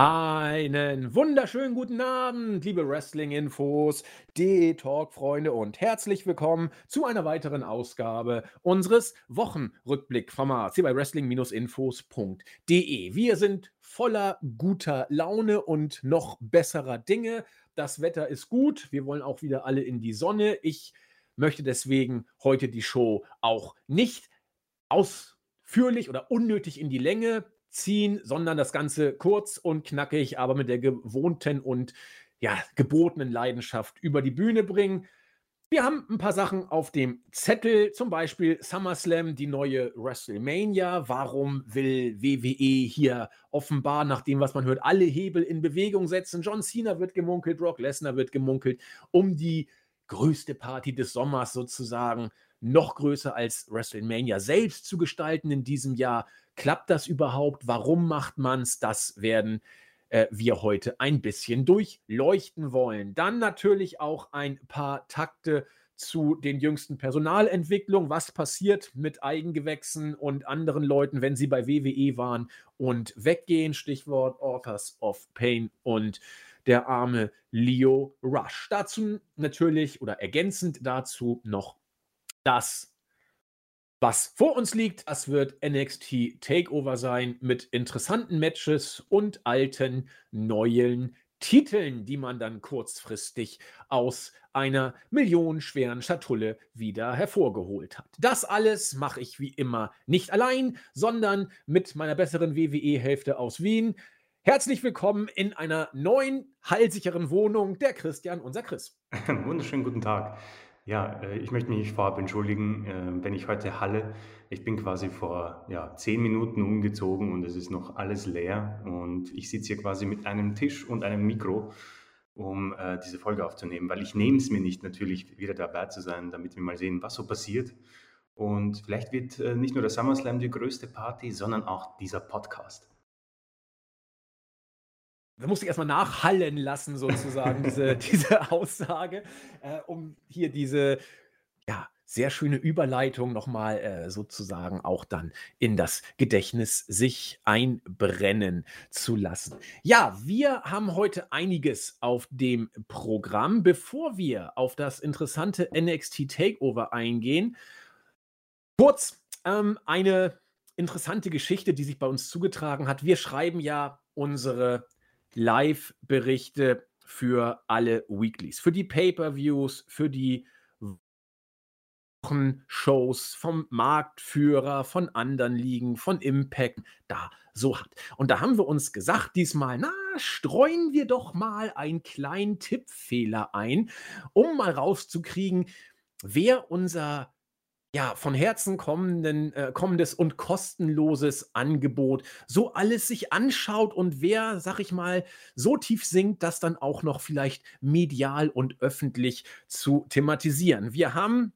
Einen wunderschönen guten Abend, liebe Wrestling-Infos, D-Talk-Freunde und herzlich willkommen zu einer weiteren Ausgabe unseres Wochenrückblick-Formats hier bei wrestling-infos.de. Wir sind voller guter Laune und noch besserer Dinge. Das Wetter ist gut, wir wollen auch wieder alle in die Sonne. Ich möchte deswegen heute die Show auch nicht ausführlich oder unnötig in die Länge ziehen, sondern das Ganze kurz und knackig, aber mit der gewohnten und ja, gebotenen Leidenschaft über die Bühne bringen. Wir haben ein paar Sachen auf dem Zettel, zum Beispiel SummerSlam, die neue WrestleMania. Warum will WWE hier offenbar, nach dem, was man hört, alle Hebel in Bewegung setzen? John Cena wird gemunkelt, Brock Lesnar wird gemunkelt, um die größte Party des Sommers sozusagen noch größer als WrestleMania selbst zu gestalten in diesem Jahr. Klappt das überhaupt? Warum macht man es? Das werden äh, wir heute ein bisschen durchleuchten wollen. Dann natürlich auch ein paar Takte zu den jüngsten Personalentwicklungen. Was passiert mit Eigengewächsen und anderen Leuten, wenn sie bei WWE waren und weggehen? Stichwort Authors of Pain und der arme Leo Rush. Dazu natürlich oder ergänzend dazu noch das was vor uns liegt, das wird NXT Takeover sein mit interessanten Matches und alten, neuen Titeln, die man dann kurzfristig aus einer millionenschweren Schatulle wieder hervorgeholt hat. Das alles mache ich wie immer nicht allein, sondern mit meiner besseren WWE-Hälfte aus Wien. Herzlich willkommen in einer neuen, heilsicheren Wohnung, der Christian, unser Chris. Wunderschönen guten Tag. Ja, äh, ich möchte mich vorab entschuldigen, äh, wenn ich heute halle. Ich bin quasi vor ja, zehn Minuten umgezogen und es ist noch alles leer. Und ich sitze hier quasi mit einem Tisch und einem Mikro, um äh, diese Folge aufzunehmen, weil ich nehme es mir nicht natürlich wieder dabei zu sein, damit wir mal sehen, was so passiert. Und vielleicht wird äh, nicht nur der SummerSlam die größte Party, sondern auch dieser Podcast da musste ich erstmal nachhallen lassen, sozusagen, diese, diese Aussage, äh, um hier diese, ja, sehr schöne Überleitung nochmal äh, sozusagen auch dann in das Gedächtnis sich einbrennen zu lassen. Ja, wir haben heute einiges auf dem Programm. Bevor wir auf das interessante NXT Takeover eingehen, kurz ähm, eine interessante Geschichte, die sich bei uns zugetragen hat. Wir schreiben ja unsere Live-Berichte für alle Weeklies, für die Pay-per-Views, für die Wochenshows vom Marktführer, von anderen Ligen, von Impact, da so hat. Und da haben wir uns gesagt, diesmal, na, streuen wir doch mal einen kleinen Tippfehler ein, um mal rauszukriegen, wer unser ja, von Herzen kommenden, äh, kommendes und kostenloses Angebot so alles sich anschaut und wer, sag ich mal, so tief sinkt, das dann auch noch vielleicht medial und öffentlich zu thematisieren. Wir haben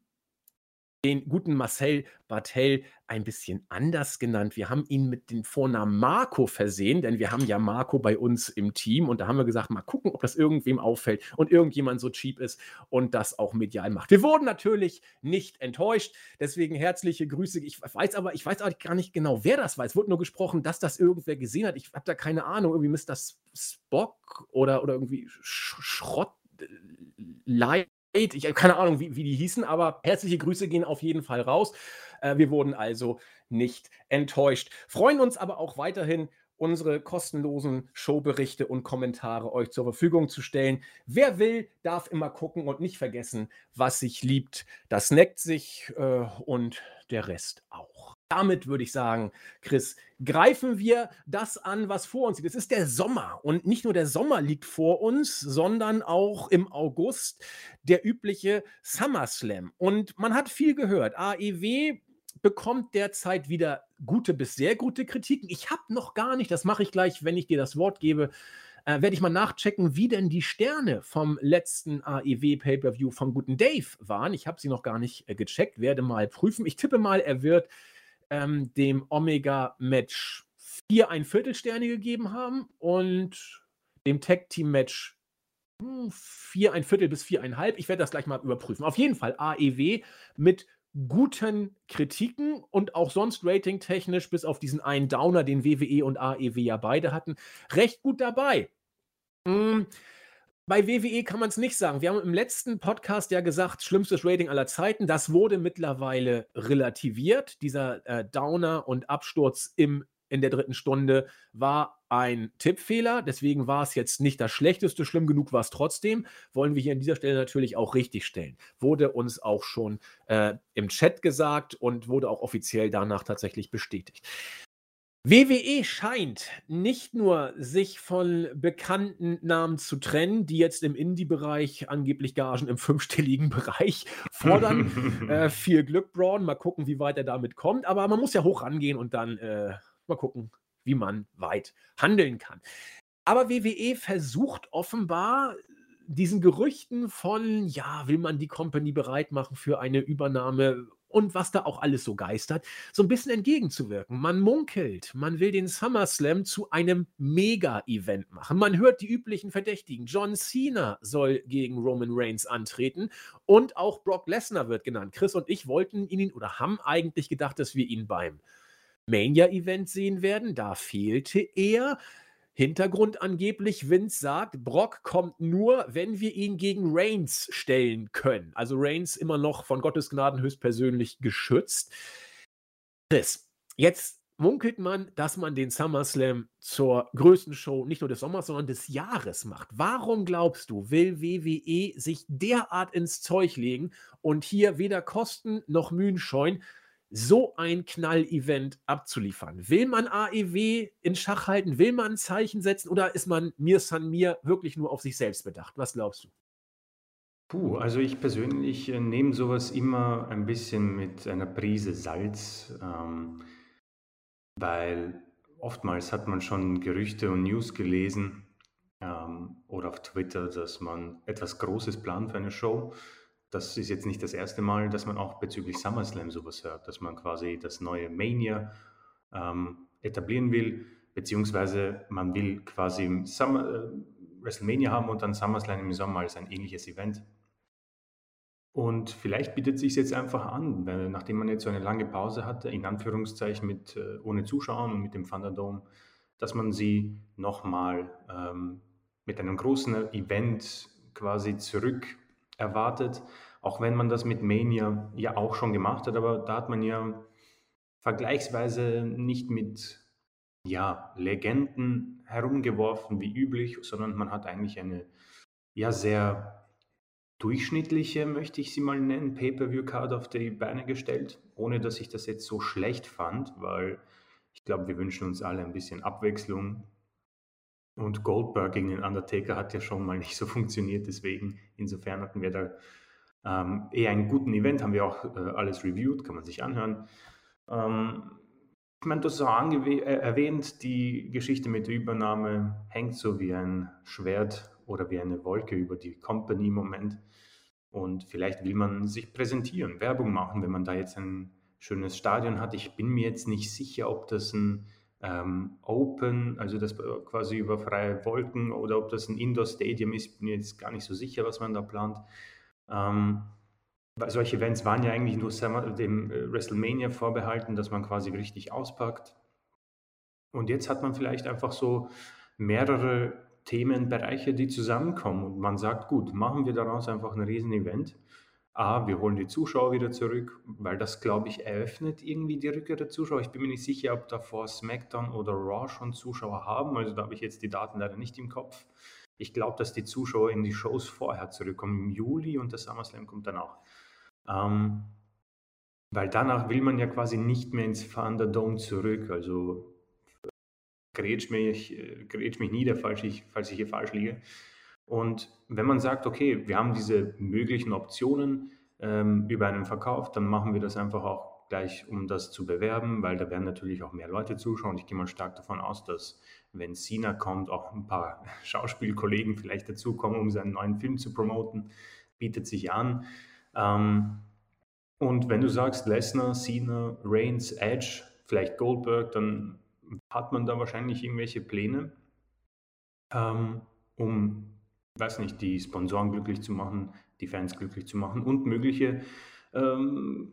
den guten Marcel Bartel ein bisschen anders genannt. Wir haben ihn mit dem Vornamen Marco versehen, denn wir haben ja Marco bei uns im Team und da haben wir gesagt, mal gucken, ob das irgendwem auffällt und irgendjemand so cheap ist und das auch medial macht. Wir wurden natürlich nicht enttäuscht, deswegen herzliche Grüße. Ich weiß aber, ich weiß auch gar nicht genau, wer das war. Es wurde nur gesprochen, dass das irgendwer gesehen hat. Ich habe da keine Ahnung, irgendwie Mr. Spock oder, oder irgendwie Schrott. Light ich habe keine Ahnung, wie, wie die hießen, aber herzliche Grüße gehen auf jeden Fall raus. Äh, wir wurden also nicht enttäuscht. Freuen uns aber auch weiterhin, unsere kostenlosen Showberichte und Kommentare euch zur Verfügung zu stellen. Wer will, darf immer gucken und nicht vergessen, was sich liebt, das neckt sich äh, und der Rest auch. Damit würde ich sagen, Chris, greifen wir das an, was vor uns liegt. Es ist der Sommer und nicht nur der Sommer liegt vor uns, sondern auch im August der übliche SummerSlam. Und man hat viel gehört. AEW bekommt derzeit wieder gute bis sehr gute Kritiken. Ich habe noch gar nicht, das mache ich gleich, wenn ich dir das Wort gebe, äh, werde ich mal nachchecken, wie denn die Sterne vom letzten AEW Pay-per-View vom guten Dave waren. Ich habe sie noch gar nicht äh, gecheckt, werde mal prüfen. Ich tippe mal, er wird ähm, dem Omega-Match vier ein Viertelsterne gegeben haben und dem Tag-Team-Match hm, vier ein Viertel bis viereinhalb. Ich werde das gleich mal überprüfen. Auf jeden Fall AEW mit guten Kritiken und auch sonst ratingtechnisch, bis auf diesen einen Downer, den WWE und AEW ja beide hatten, recht gut dabei. Hm, bei WWE kann man es nicht sagen. Wir haben im letzten Podcast ja gesagt, schlimmstes Rating aller Zeiten. Das wurde mittlerweile relativiert. Dieser äh, Downer und Absturz im in der dritten Stunde war ein Tippfehler. Deswegen war es jetzt nicht das Schlechteste. Schlimm genug war es trotzdem. Wollen wir hier an dieser Stelle natürlich auch richtig stellen. Wurde uns auch schon äh, im Chat gesagt und wurde auch offiziell danach tatsächlich bestätigt. WWE scheint nicht nur sich von bekannten Namen zu trennen, die jetzt im Indie-Bereich angeblich Gagen im fünfstelligen Bereich fordern. äh, viel Glück, Braun. Mal gucken, wie weit er damit kommt. Aber man muss ja hoch rangehen und dann äh, Mal gucken, wie man weit handeln kann. Aber WWE versucht offenbar diesen Gerüchten von, ja, will man die Company bereit machen für eine Übernahme und was da auch alles so geistert, so ein bisschen entgegenzuwirken. Man munkelt, man will den SummerSlam zu einem Mega-Event machen. Man hört die üblichen Verdächtigen. John Cena soll gegen Roman Reigns antreten und auch Brock Lesnar wird genannt. Chris und ich wollten ihn oder haben eigentlich gedacht, dass wir ihn beim Mania-Event sehen werden. Da fehlte er. Hintergrund angeblich, Vince sagt, Brock kommt nur, wenn wir ihn gegen Reigns stellen können. Also Reigns immer noch von Gottes Gnaden höchstpersönlich geschützt. Chris, jetzt munkelt man, dass man den SummerSlam zur größten Show nicht nur des Sommers, sondern des Jahres macht. Warum glaubst du, will WWE sich derart ins Zeug legen und hier weder Kosten noch Mühen scheuen, so ein Knall-Event abzuliefern? Will man AEW in Schach halten? Will man ein Zeichen setzen? Oder ist man mir san mir wirklich nur auf sich selbst bedacht? Was glaubst du? Puh, also ich persönlich äh, nehme sowas immer ein bisschen mit einer Prise Salz, ähm, weil oftmals hat man schon Gerüchte und News gelesen ähm, oder auf Twitter, dass man etwas Großes plant für eine Show das ist jetzt nicht das erste Mal, dass man auch bezüglich SummerSlam sowas hört, dass man quasi das neue Mania ähm, etablieren will, beziehungsweise man will quasi Summer, äh, WrestleMania haben und dann SummerSlam im Sommer als ein ähnliches Event. Und vielleicht bietet sich jetzt einfach an, weil, nachdem man jetzt so eine lange Pause hatte, in Anführungszeichen mit äh, ohne Zuschauern und mit dem Thunderdome, dass man sie nochmal ähm, mit einem großen Event quasi zurück erwartet, auch wenn man das mit Mania ja auch schon gemacht hat, aber da hat man ja vergleichsweise nicht mit ja, Legenden herumgeworfen wie üblich, sondern man hat eigentlich eine ja sehr durchschnittliche, möchte ich sie mal nennen, Pay-per-view-Card auf die Beine gestellt, ohne dass ich das jetzt so schlecht fand, weil ich glaube, wir wünschen uns alle ein bisschen Abwechslung und Goldberg gegen den Undertaker hat ja schon mal nicht so funktioniert, deswegen insofern hatten wir da ähm, eher einen guten Event, haben wir auch äh, alles reviewed, kann man sich anhören. Ähm, ich meine, du hast auch äh, erwähnt, die Geschichte mit der Übernahme hängt so wie ein Schwert oder wie eine Wolke über die Company im Moment. Und vielleicht will man sich präsentieren, Werbung machen, wenn man da jetzt ein schönes Stadion hat. Ich bin mir jetzt nicht sicher, ob das ein ähm, Open, also das quasi über freie Wolken oder ob das ein Indoor-Stadium ist, bin jetzt gar nicht so sicher, was man da plant. Ähm, solche Events waren ja eigentlich nur dem äh, WrestleMania vorbehalten, dass man quasi richtig auspackt. Und jetzt hat man vielleicht einfach so mehrere Themenbereiche, die zusammenkommen und man sagt, gut, machen wir daraus einfach ein Riesen-Event A, wir holen die Zuschauer wieder zurück, weil das, glaube ich, eröffnet irgendwie die Rückkehr der Zuschauer. Ich bin mir nicht sicher, ob davor SmackDown oder Raw schon Zuschauer haben. Also da habe ich jetzt die Daten leider nicht im Kopf. Ich glaube, dass die Zuschauer in die Shows vorher zurückkommen, im Juli und der SummerSlam kommt dann auch. Ähm, weil danach will man ja quasi nicht mehr ins Thunderdome zurück. Also grätsch mich, äh, grätsch mich nieder, falls ich, falls ich hier falsch liege. Und wenn man sagt, okay, wir haben diese möglichen Optionen ähm, über einen Verkauf, dann machen wir das einfach auch gleich, um das zu bewerben, weil da werden natürlich auch mehr Leute zuschauen. Ich gehe mal stark davon aus, dass wenn Sina kommt, auch ein paar Schauspielkollegen vielleicht dazukommen, um seinen neuen Film zu promoten. Bietet sich an. Ähm, und wenn du sagst Lesnar, Cena, Reigns, Edge, vielleicht Goldberg, dann hat man da wahrscheinlich irgendwelche Pläne, ähm, um weiß nicht, die Sponsoren glücklich zu machen, die Fans glücklich zu machen und mögliche ähm,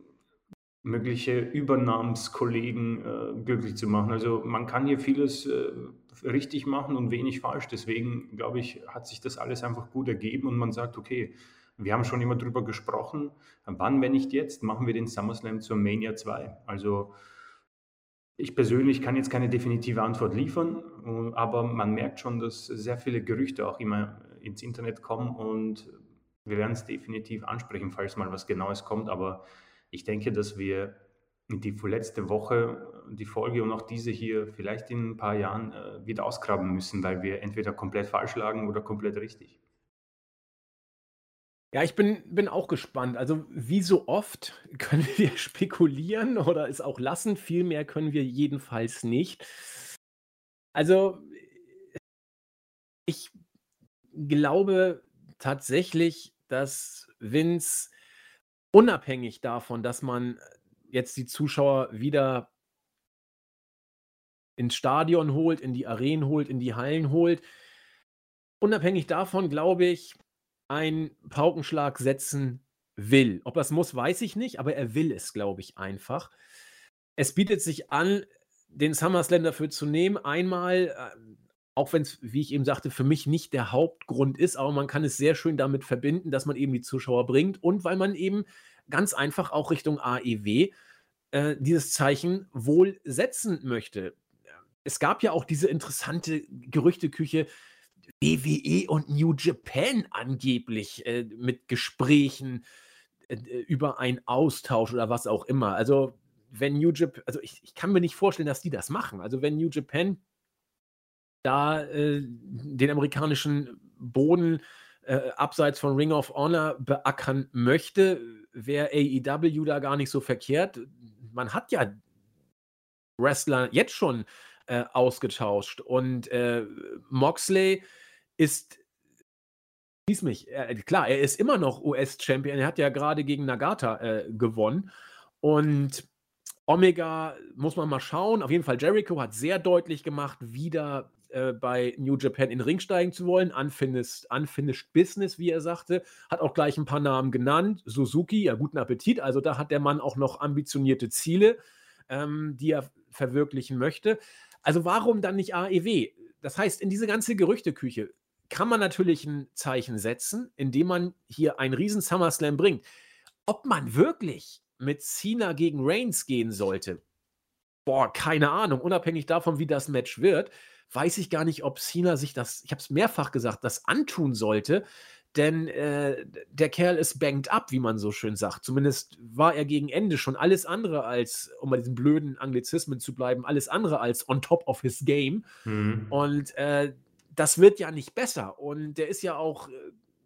mögliche Übernahmskollegen äh, glücklich zu machen. Also man kann hier vieles äh, richtig machen und wenig falsch. Deswegen, glaube ich, hat sich das alles einfach gut ergeben und man sagt, okay, wir haben schon immer darüber gesprochen, wann, wenn nicht jetzt, machen wir den SummerSlam zur Mania 2. Also ich persönlich kann jetzt keine definitive Antwort liefern, aber man merkt schon, dass sehr viele Gerüchte auch immer ins Internet kommen und wir werden es definitiv ansprechen, falls mal was Genaues kommt. Aber ich denke, dass wir die vorletzte Woche, die Folge und auch diese hier vielleicht in ein paar Jahren äh, wieder ausgraben müssen, weil wir entweder komplett falsch lagen oder komplett richtig. Ja, ich bin bin auch gespannt. Also, wie so oft können wir spekulieren oder es auch lassen. Viel mehr können wir jedenfalls nicht. Also, ich glaube tatsächlich, dass Vince unabhängig davon, dass man jetzt die Zuschauer wieder ins Stadion holt, in die Arenen holt, in die Hallen holt unabhängig davon glaube ich einen Paukenschlag setzen will. Ob er's muss, weiß ich nicht, aber er will es, glaube ich, einfach. Es bietet sich an, den SummerSlam dafür zu nehmen. Einmal, äh, auch wenn es, wie ich eben sagte, für mich nicht der Hauptgrund ist, aber man kann es sehr schön damit verbinden, dass man eben die Zuschauer bringt und weil man eben ganz einfach auch Richtung AEW äh, dieses Zeichen wohl setzen möchte. Es gab ja auch diese interessante Gerüchteküche, WWE und New Japan angeblich äh, mit Gesprächen äh, über einen Austausch oder was auch immer. Also, wenn New Japan, also ich, ich, kann mir nicht vorstellen, dass die das machen. Also, wenn New Japan da äh, den amerikanischen Boden äh, abseits von Ring of Honor beackern möchte, wäre AEW da gar nicht so verkehrt. Man hat ja Wrestler jetzt schon äh, ausgetauscht und äh, Moxley ist Schließ mich. Äh, klar, er ist immer noch US-Champion. Er hat ja gerade gegen Nagata äh, gewonnen. Und Omega muss man mal schauen. Auf jeden Fall, Jericho hat sehr deutlich gemacht, wieder äh, bei New Japan in den Ring steigen zu wollen. Unfinished, unfinished Business, wie er sagte. Hat auch gleich ein paar Namen genannt. Suzuki, ja, guten Appetit. Also da hat der Mann auch noch ambitionierte Ziele, ähm, die er verwirklichen möchte. Also warum dann nicht AEW? Das heißt, in diese ganze Gerüchteküche kann man natürlich ein Zeichen setzen, indem man hier einen riesen SummerSlam bringt. Ob man wirklich mit Cena gegen Reigns gehen sollte, boah, keine Ahnung. Unabhängig davon, wie das Match wird, weiß ich gar nicht, ob Cena sich das, ich habe es mehrfach gesagt, das antun sollte. Denn äh, der Kerl ist banked up, wie man so schön sagt. Zumindest war er gegen Ende schon alles andere als, um bei diesen blöden Anglizismen zu bleiben, alles andere als on top of his game. Mhm. Und äh, das wird ja nicht besser. Und der ist ja auch äh,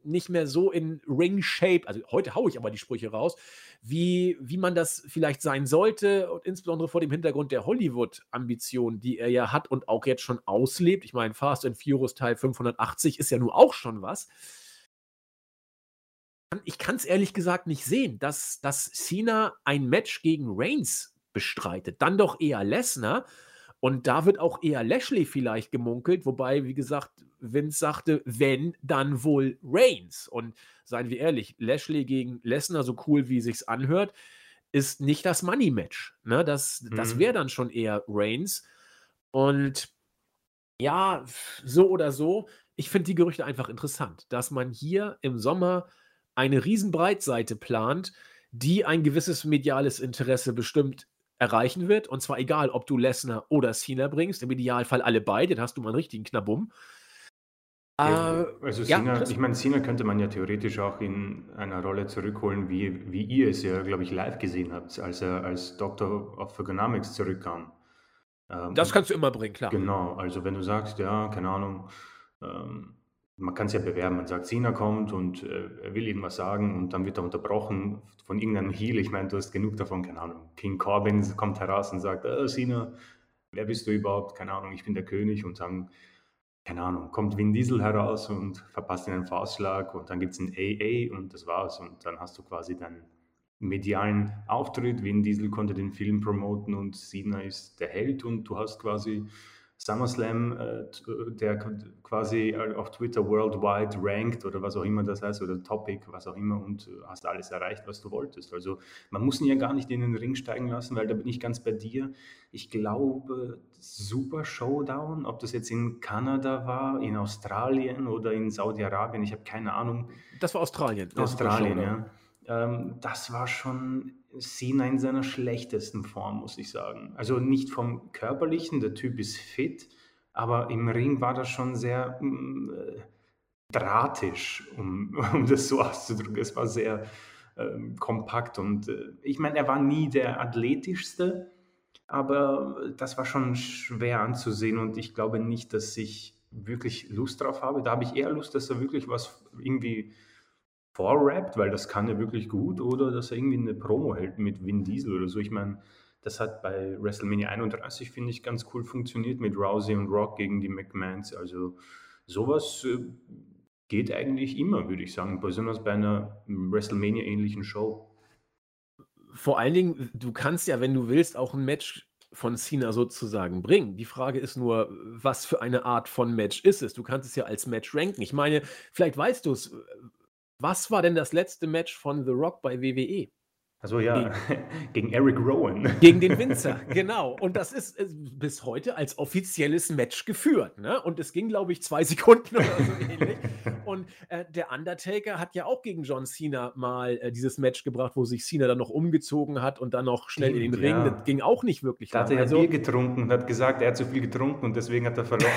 nicht mehr so in Ring-Shape, also heute haue ich aber die Sprüche raus, wie, wie man das vielleicht sein sollte und insbesondere vor dem Hintergrund der Hollywood-Ambition, die er ja hat und auch jetzt schon auslebt. Ich meine, Fast and Furious Teil 580 ist ja nun auch schon was. Ich kann es ehrlich gesagt nicht sehen, dass, dass Cena ein Match gegen Reigns bestreitet. Dann doch eher Lesnar. Und da wird auch eher Lashley vielleicht gemunkelt, wobei, wie gesagt, Vince sagte, wenn, dann wohl Reigns. Und seien wir ehrlich, Lashley gegen Lesnar, so cool wie sich's anhört, ist nicht das Money-Match. Ne? Das, mhm. das wäre dann schon eher Reigns. Und ja, so oder so, ich finde die Gerüchte einfach interessant, dass man hier im Sommer eine Riesenbreitseite plant, die ein gewisses mediales Interesse bestimmt erreichen wird. Und zwar egal, ob du Lesnar oder Cena bringst. Im Idealfall alle beide, dann hast du mal einen richtigen Knabum. Ja, äh, also Cena, ja, ich meine, Cena könnte man ja theoretisch auch in einer Rolle zurückholen, wie, wie ihr es ja, glaube ich, live gesehen habt, als er als Doctor of Ergonomics zurückkam. Ähm, das kannst du immer bringen, klar. Genau, also wenn du sagst, ja, keine Ahnung, ähm, man kann es ja bewerben. Man sagt, Cena kommt und äh, will irgendwas sagen und dann wird er unterbrochen von irgendeinem Heel. Ich meine, du hast genug davon, keine Ahnung. King Corbin kommt heraus und sagt, äh, Cena, wer bist du überhaupt? Keine Ahnung, ich bin der König und sagen, keine Ahnung, kommt Vin Diesel heraus und verpasst ihn einen Faustschlag und dann gibt es ein AA und das war's. Und dann hast du quasi deinen medialen Auftritt. Vin Diesel konnte den Film promoten und Cena ist der Held und du hast quasi SummerSlam, äh, der quasi auf Twitter worldwide ranked oder was auch immer das heißt oder Topic, was auch immer und hast alles erreicht, was du wolltest. Also man muss ihn ja gar nicht in den Ring steigen lassen, weil da bin ich ganz bei dir. Ich glaube, Super Showdown, ob das jetzt in Kanada war, in Australien oder in Saudi-Arabien, ich habe keine Ahnung. Das war Australien. Australien, ja. Ähm, das war schon Cena in seiner schlechtesten Form, muss ich sagen. Also nicht vom körperlichen, der Typ ist fit, aber im Ring war das schon sehr mm, äh, drahtisch, um, um das so auszudrücken. Es war sehr äh, kompakt und äh, ich meine, er war nie der athletischste, aber das war schon schwer anzusehen und ich glaube nicht, dass ich wirklich Lust drauf habe. Da habe ich eher Lust, dass er wirklich was irgendwie vorrappt, weil das kann er wirklich gut, oder dass er irgendwie eine Promo hält mit Vin Diesel oder so. Ich meine, das hat bei WrestleMania 31, finde ich, ganz cool funktioniert mit Rousey und Rock gegen die McMahons. Also sowas äh, geht eigentlich immer, würde ich sagen, besonders bei einer WrestleMania-ähnlichen Show. Vor allen Dingen, du kannst ja, wenn du willst, auch ein Match von Cena sozusagen bringen. Die Frage ist nur, was für eine Art von Match ist es? Du kannst es ja als Match ranken. Ich meine, vielleicht weißt du es, was war denn das letzte Match von The Rock bei WWE? Also ja, gegen, gegen, Eric Rowan. Gegen den Winzer, genau. Und das ist äh, bis heute als offizielles Match geführt. Ne? Und es ging, glaube ich, zwei Sekunden oder so ähnlich. Und äh, der Undertaker hat ja auch gegen John Cena mal äh, dieses Match gebracht, wo sich Cena dann noch umgezogen hat und dann noch schnell in den Ring. Ja. Das ging auch nicht wirklich. Da hat er ja also, Bier getrunken und hat gesagt, er hat zu viel getrunken und deswegen hat er verloren.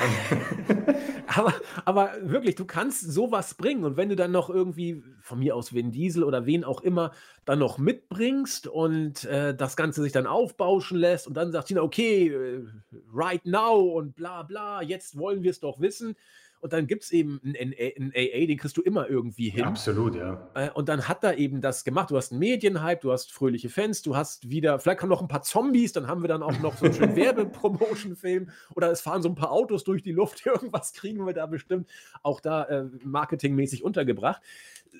aber, aber wirklich, du kannst sowas bringen. Und wenn du dann noch irgendwie, von mir aus Vin Diesel oder wen auch immer, dann noch mitbringst und äh, das Ganze sich dann aufbauschen lässt und dann sagt Tina, okay, äh, right now und bla bla, jetzt wollen wir es doch wissen. Und dann gibt es eben einen, einen AA, den kriegst du immer irgendwie hin. Ja, absolut, ja. Äh, und dann hat er eben das gemacht. Du hast einen Medienhype, du hast fröhliche Fans, du hast wieder, vielleicht kommen noch ein paar Zombies, dann haben wir dann auch noch so einen schönen Werbepromotion-Film oder es fahren so ein paar Autos durch die Luft, irgendwas kriegen wir da bestimmt auch da äh, marketingmäßig untergebracht.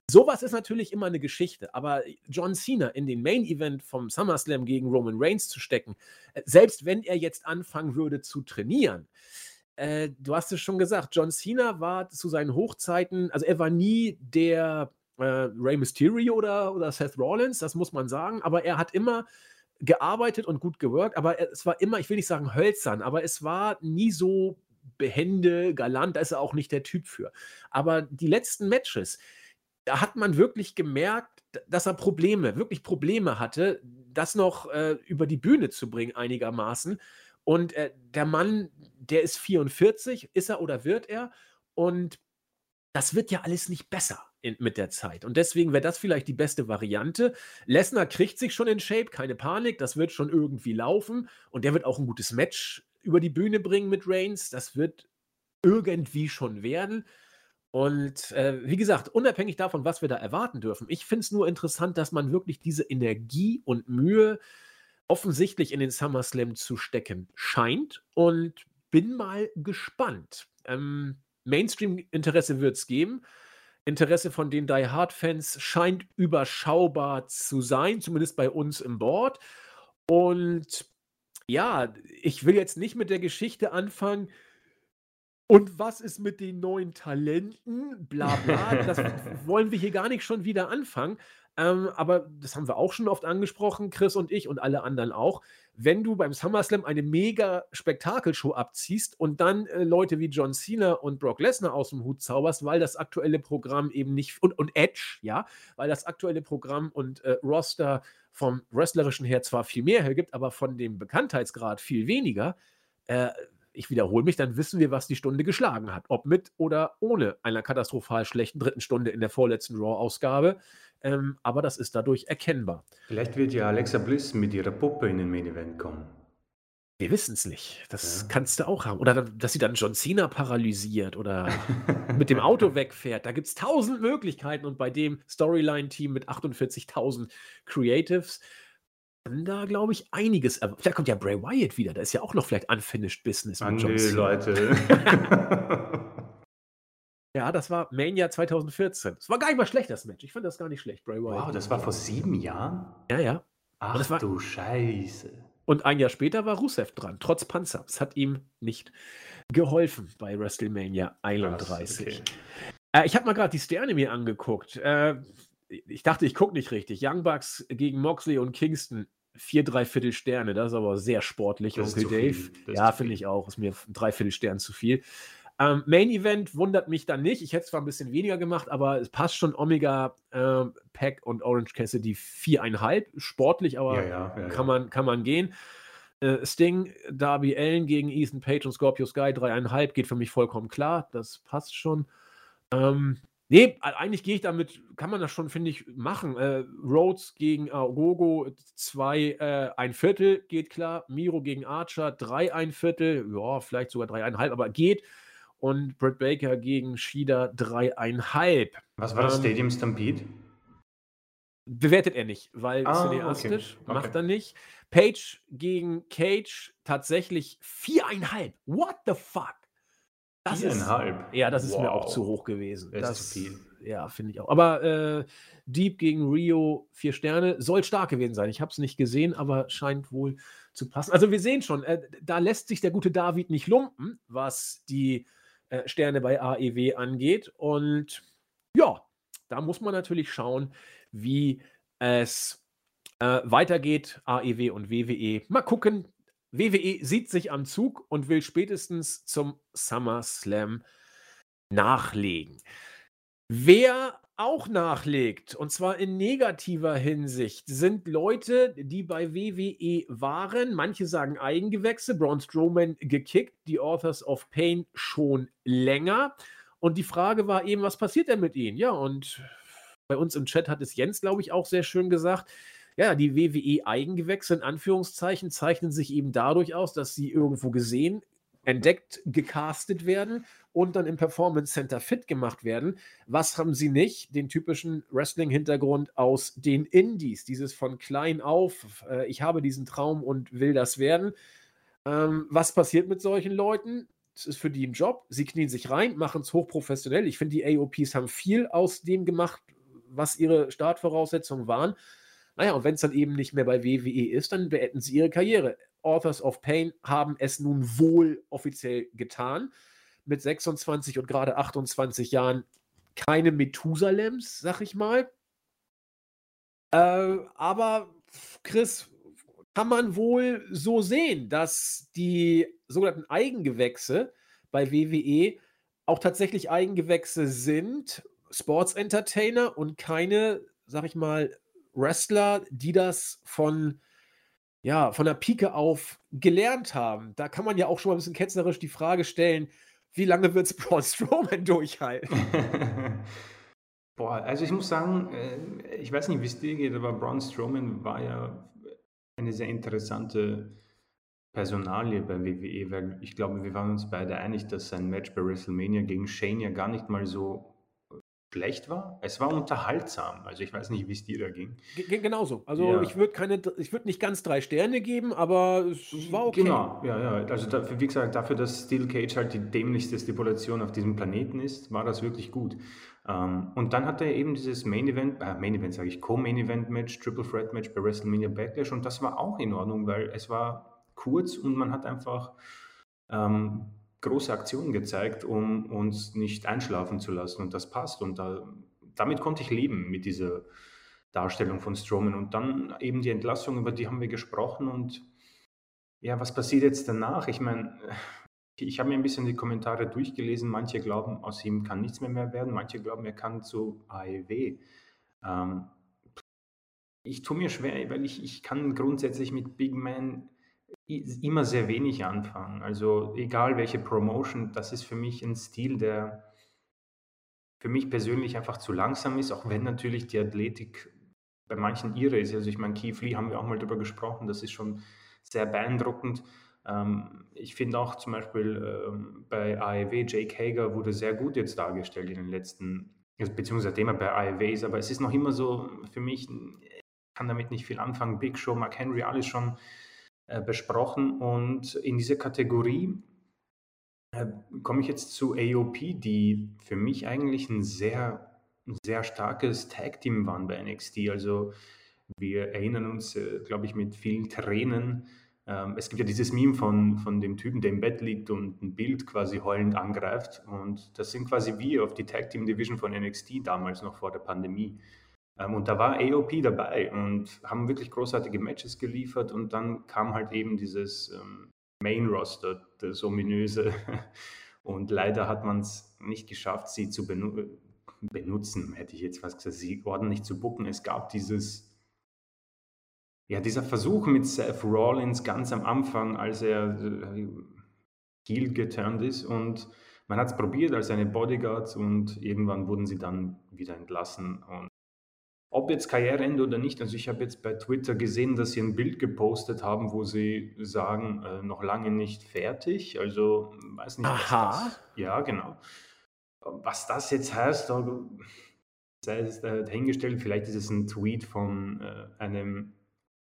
Sowas ist natürlich immer eine Geschichte, aber John Cena in den Main Event vom SummerSlam gegen Roman Reigns zu stecken, äh, selbst wenn er jetzt anfangen würde zu trainieren, äh, du hast es schon gesagt, John Cena war zu seinen Hochzeiten, also er war nie der äh, Rey Mysterio oder, oder Seth Rollins, das muss man sagen, aber er hat immer gearbeitet und gut gewirkt, aber es war immer, ich will nicht sagen hölzern, aber es war nie so behende, galant, da ist er auch nicht der Typ für. Aber die letzten Matches, da hat man wirklich gemerkt, dass er Probleme, wirklich Probleme hatte, das noch äh, über die Bühne zu bringen einigermaßen. Und äh, der Mann, der ist 44, ist er oder wird er? Und das wird ja alles nicht besser in, mit der Zeit. Und deswegen wäre das vielleicht die beste Variante. Lesnar kriegt sich schon in Shape, keine Panik, das wird schon irgendwie laufen. Und der wird auch ein gutes Match über die Bühne bringen mit Reigns. Das wird irgendwie schon werden. Und äh, wie gesagt, unabhängig davon, was wir da erwarten dürfen, ich finde es nur interessant, dass man wirklich diese Energie und Mühe offensichtlich in den SummerSlam zu stecken scheint und bin mal gespannt. Ähm, Mainstream-Interesse wird es geben. Interesse von den Die Hard-Fans scheint überschaubar zu sein, zumindest bei uns im Board. Und ja, ich will jetzt nicht mit der Geschichte anfangen, und was ist mit den neuen Talenten? Bla bla. Das wollen wir hier gar nicht schon wieder anfangen. Ähm, aber das haben wir auch schon oft angesprochen, Chris und ich und alle anderen auch. Wenn du beim SummerSlam eine mega Spektakelshow abziehst und dann äh, Leute wie John Cena und Brock Lesnar aus dem Hut zauberst, weil das aktuelle Programm eben nicht und, und Edge, ja, weil das aktuelle Programm und äh, Roster vom Wrestlerischen her zwar viel mehr hergibt, aber von dem Bekanntheitsgrad viel weniger, äh, ich wiederhole mich, dann wissen wir, was die Stunde geschlagen hat. Ob mit oder ohne einer katastrophal schlechten dritten Stunde in der vorletzten Raw-Ausgabe. Ähm, aber das ist dadurch erkennbar. Vielleicht wird ja Alexa Bliss mit ihrer Puppe in den Main Event kommen. Wir wissen es nicht. Das ja. kannst du auch haben. Oder dass sie dann John Cena paralysiert oder mit dem Auto wegfährt. Da gibt es tausend Möglichkeiten. Und bei dem Storyline-Team mit 48.000 Creatives da, glaube ich, einiges. Vielleicht kommt ja Bray Wyatt wieder. Da ist ja auch noch vielleicht Unfinished Business mit John Cena. Leute. ja, das war Mania 2014. Das war gar nicht mal schlecht, das Match. Ich fand das gar nicht schlecht, Bray Wyatt. Wow, das war vor sieben Jahren? Ja, ja. Ach war, du Scheiße. Und ein Jahr später war Rusev dran, trotz Panzer. Es hat ihm nicht geholfen bei WrestleMania 31. Okay. Äh, ich habe mal gerade die Sterne mir angeguckt. Äh, ich dachte, ich gucke nicht richtig. Young Bucks gegen Moxley und Kingston. Vier Dreiviertel Sterne, das ist aber sehr sportlich, das Onkel Dave. Ja, finde ich auch. Ist mir Dreiviertel Stern zu viel. Ähm, Main Event wundert mich dann nicht. Ich hätte es zwar ein bisschen weniger gemacht, aber es passt schon Omega, äh, Pack und Orange Cassidy viereinhalb. Sportlich, aber ja, ja, ja, kann, Man, kann man gehen. Äh, Sting, Darby Allen gegen Ethan Page und Scorpio Sky dreieinhalb geht für mich vollkommen klar. Das passt schon. Ähm, nee, eigentlich gehe ich damit, kann man das schon, finde ich, machen. Äh, Rhodes gegen Agogo, zwei, äh, ein Viertel geht klar. Miro gegen Archer, drei, ein Viertel. Ja, vielleicht sogar dreieinhalb, aber geht und Britt Baker gegen Shida dreieinhalb. Was war das ähm, Stadium Stampede? Bewertet er nicht, weil ah, cineastisch okay. macht okay. er nicht. Page gegen Cage tatsächlich viereinhalb. What the fuck? Das viereinhalb? Ist, ja, das ist wow. mir auch zu hoch gewesen. Das, das ist zu viel. Ja, finde ich auch. Aber äh, Deep gegen Rio, vier Sterne, soll stark gewesen sein. Ich habe es nicht gesehen, aber scheint wohl zu passen. Also wir sehen schon, äh, da lässt sich der gute David nicht lumpen, was die äh, Sterne bei AEW angeht. Und ja, da muss man natürlich schauen, wie es äh, weitergeht. AEW und WWE. Mal gucken. WWE sieht sich am Zug und will spätestens zum SummerSlam nachlegen. Wer auch nachlegt, und zwar in negativer Hinsicht, sind Leute, die bei WWE waren. Manche sagen Eigengewächse, Braun Strowman gekickt, die Authors of Pain schon länger. Und die Frage war eben, was passiert denn mit ihnen? Ja, und bei uns im Chat hat es Jens, glaube ich, auch sehr schön gesagt. Ja, die WWE-Eigengewächse in Anführungszeichen zeichnen sich eben dadurch aus, dass sie irgendwo gesehen, entdeckt, gecastet werden und dann im Performance Center fit gemacht werden. Was haben sie nicht? Den typischen Wrestling-Hintergrund aus den Indies, dieses von klein auf, äh, ich habe diesen Traum und will das werden. Ähm, was passiert mit solchen Leuten? Es ist für die ein Job. Sie knien sich rein, machen es hochprofessionell. Ich finde, die AOPs haben viel aus dem gemacht, was ihre Startvoraussetzungen waren. Naja, und wenn es dann eben nicht mehr bei WWE ist, dann beenden sie ihre Karriere. Authors of Pain haben es nun wohl offiziell getan mit 26 und gerade 28 Jahren keine Methusalems, sag ich mal. Äh, aber Chris, kann man wohl so sehen, dass die sogenannten Eigengewächse bei WWE auch tatsächlich Eigengewächse sind, Sports Entertainer und keine, sag ich mal, Wrestler, die das von ja, von der Pike auf gelernt haben. Da kann man ja auch schon mal ein bisschen ketzerisch die Frage stellen, wie lange wird es Braun Strowman durchhalten? Boah, also ich muss sagen, äh, ich weiß nicht, wie es dir geht, aber Braun Strowman war ja eine sehr interessante Personalie bei WWE, weil ich glaube, wir waren uns beide einig, dass sein Match bei WrestleMania gegen Shane ja gar nicht mal so schlecht war. Es war unterhaltsam. Also ich weiß nicht, wie es dir da ging. G genauso. Also ja. ich würde keine, ich würde nicht ganz drei Sterne geben, aber es war okay. Genau, ja, ja. Also dafür, wie gesagt, dafür, dass Steel Cage halt die dämlichste Stipulation auf diesem Planeten ist, war das wirklich gut. Um, ähm, und dann hat er eben dieses Main Event, äh, Main Event sage ich, Co-Main Event Match, Triple Threat Match bei WrestleMania Backlash und das war auch in Ordnung, weil es war kurz und man hat einfach ähm, große Aktionen gezeigt, um uns nicht einschlafen zu lassen und das passt. Und da, damit konnte ich leben mit dieser Darstellung von Strowman. Und dann eben die Entlassung, über die haben wir gesprochen. Und ja, was passiert jetzt danach? Ich meine, ich habe mir ein bisschen die Kommentare durchgelesen. Manche glauben, aus ihm kann nichts mehr, mehr werden. Manche glauben, er kann zu AEW. Ähm, ich tue mir schwer, weil ich, ich kann grundsätzlich mit Big Man immer sehr wenig anfangen. Also egal welche Promotion, das ist für mich ein Stil, der für mich persönlich einfach zu langsam ist, auch wenn natürlich die Athletik bei manchen irre ist. Also ich meine, Keith Lee haben wir auch mal darüber gesprochen, das ist schon sehr beeindruckend. Ähm, ich finde auch zum Beispiel ähm, bei AEW, Jake Hager wurde sehr gut jetzt dargestellt in den letzten, also beziehungsweise er bei AEW ist, aber es ist noch immer so für mich, ich kann damit nicht viel anfangen. Big Show, Mark Henry, alles schon besprochen. Und in dieser Kategorie äh, komme ich jetzt zu AOP, die für mich eigentlich ein sehr, sehr starkes Tag-Team waren bei NXT. Also wir erinnern uns, äh, glaube ich, mit vielen Tränen Ähm, es gibt ja dieses Meme von, von dem Typen, der im Bett liegt und ein Bild quasi heulend angreift. Und das sind quasi wir auf die Tag Team Division von NXT damals noch vor der Pandemie. Ähm, und da war AOP dabei und haben wirklich großartige Matches geliefert. Und dann kam halt eben dieses ähm, Main Roster, das ominöse. Und leider hat man es nicht geschafft, sie zu benu benutzen, hätte ich jetzt was gesagt, sie ordentlich zu bucken. Es gab dieses ja, dieser Versuch mit Seth Rollins ganz am Anfang, als er äh, Heel geturnt ist und man hat es probiert als seine Bodyguards und irgendwann wurden sie dann wieder entlassen. Und ob jetzt Karriereende oder nicht, also ich habe jetzt bei Twitter gesehen, dass sie ein Bild gepostet haben, wo sie sagen, äh, noch lange nicht fertig. Also weiß nicht. Aha. Das, ja, genau. Was das jetzt heißt, sei es dahingestellt, vielleicht ist es ein Tweet von äh, einem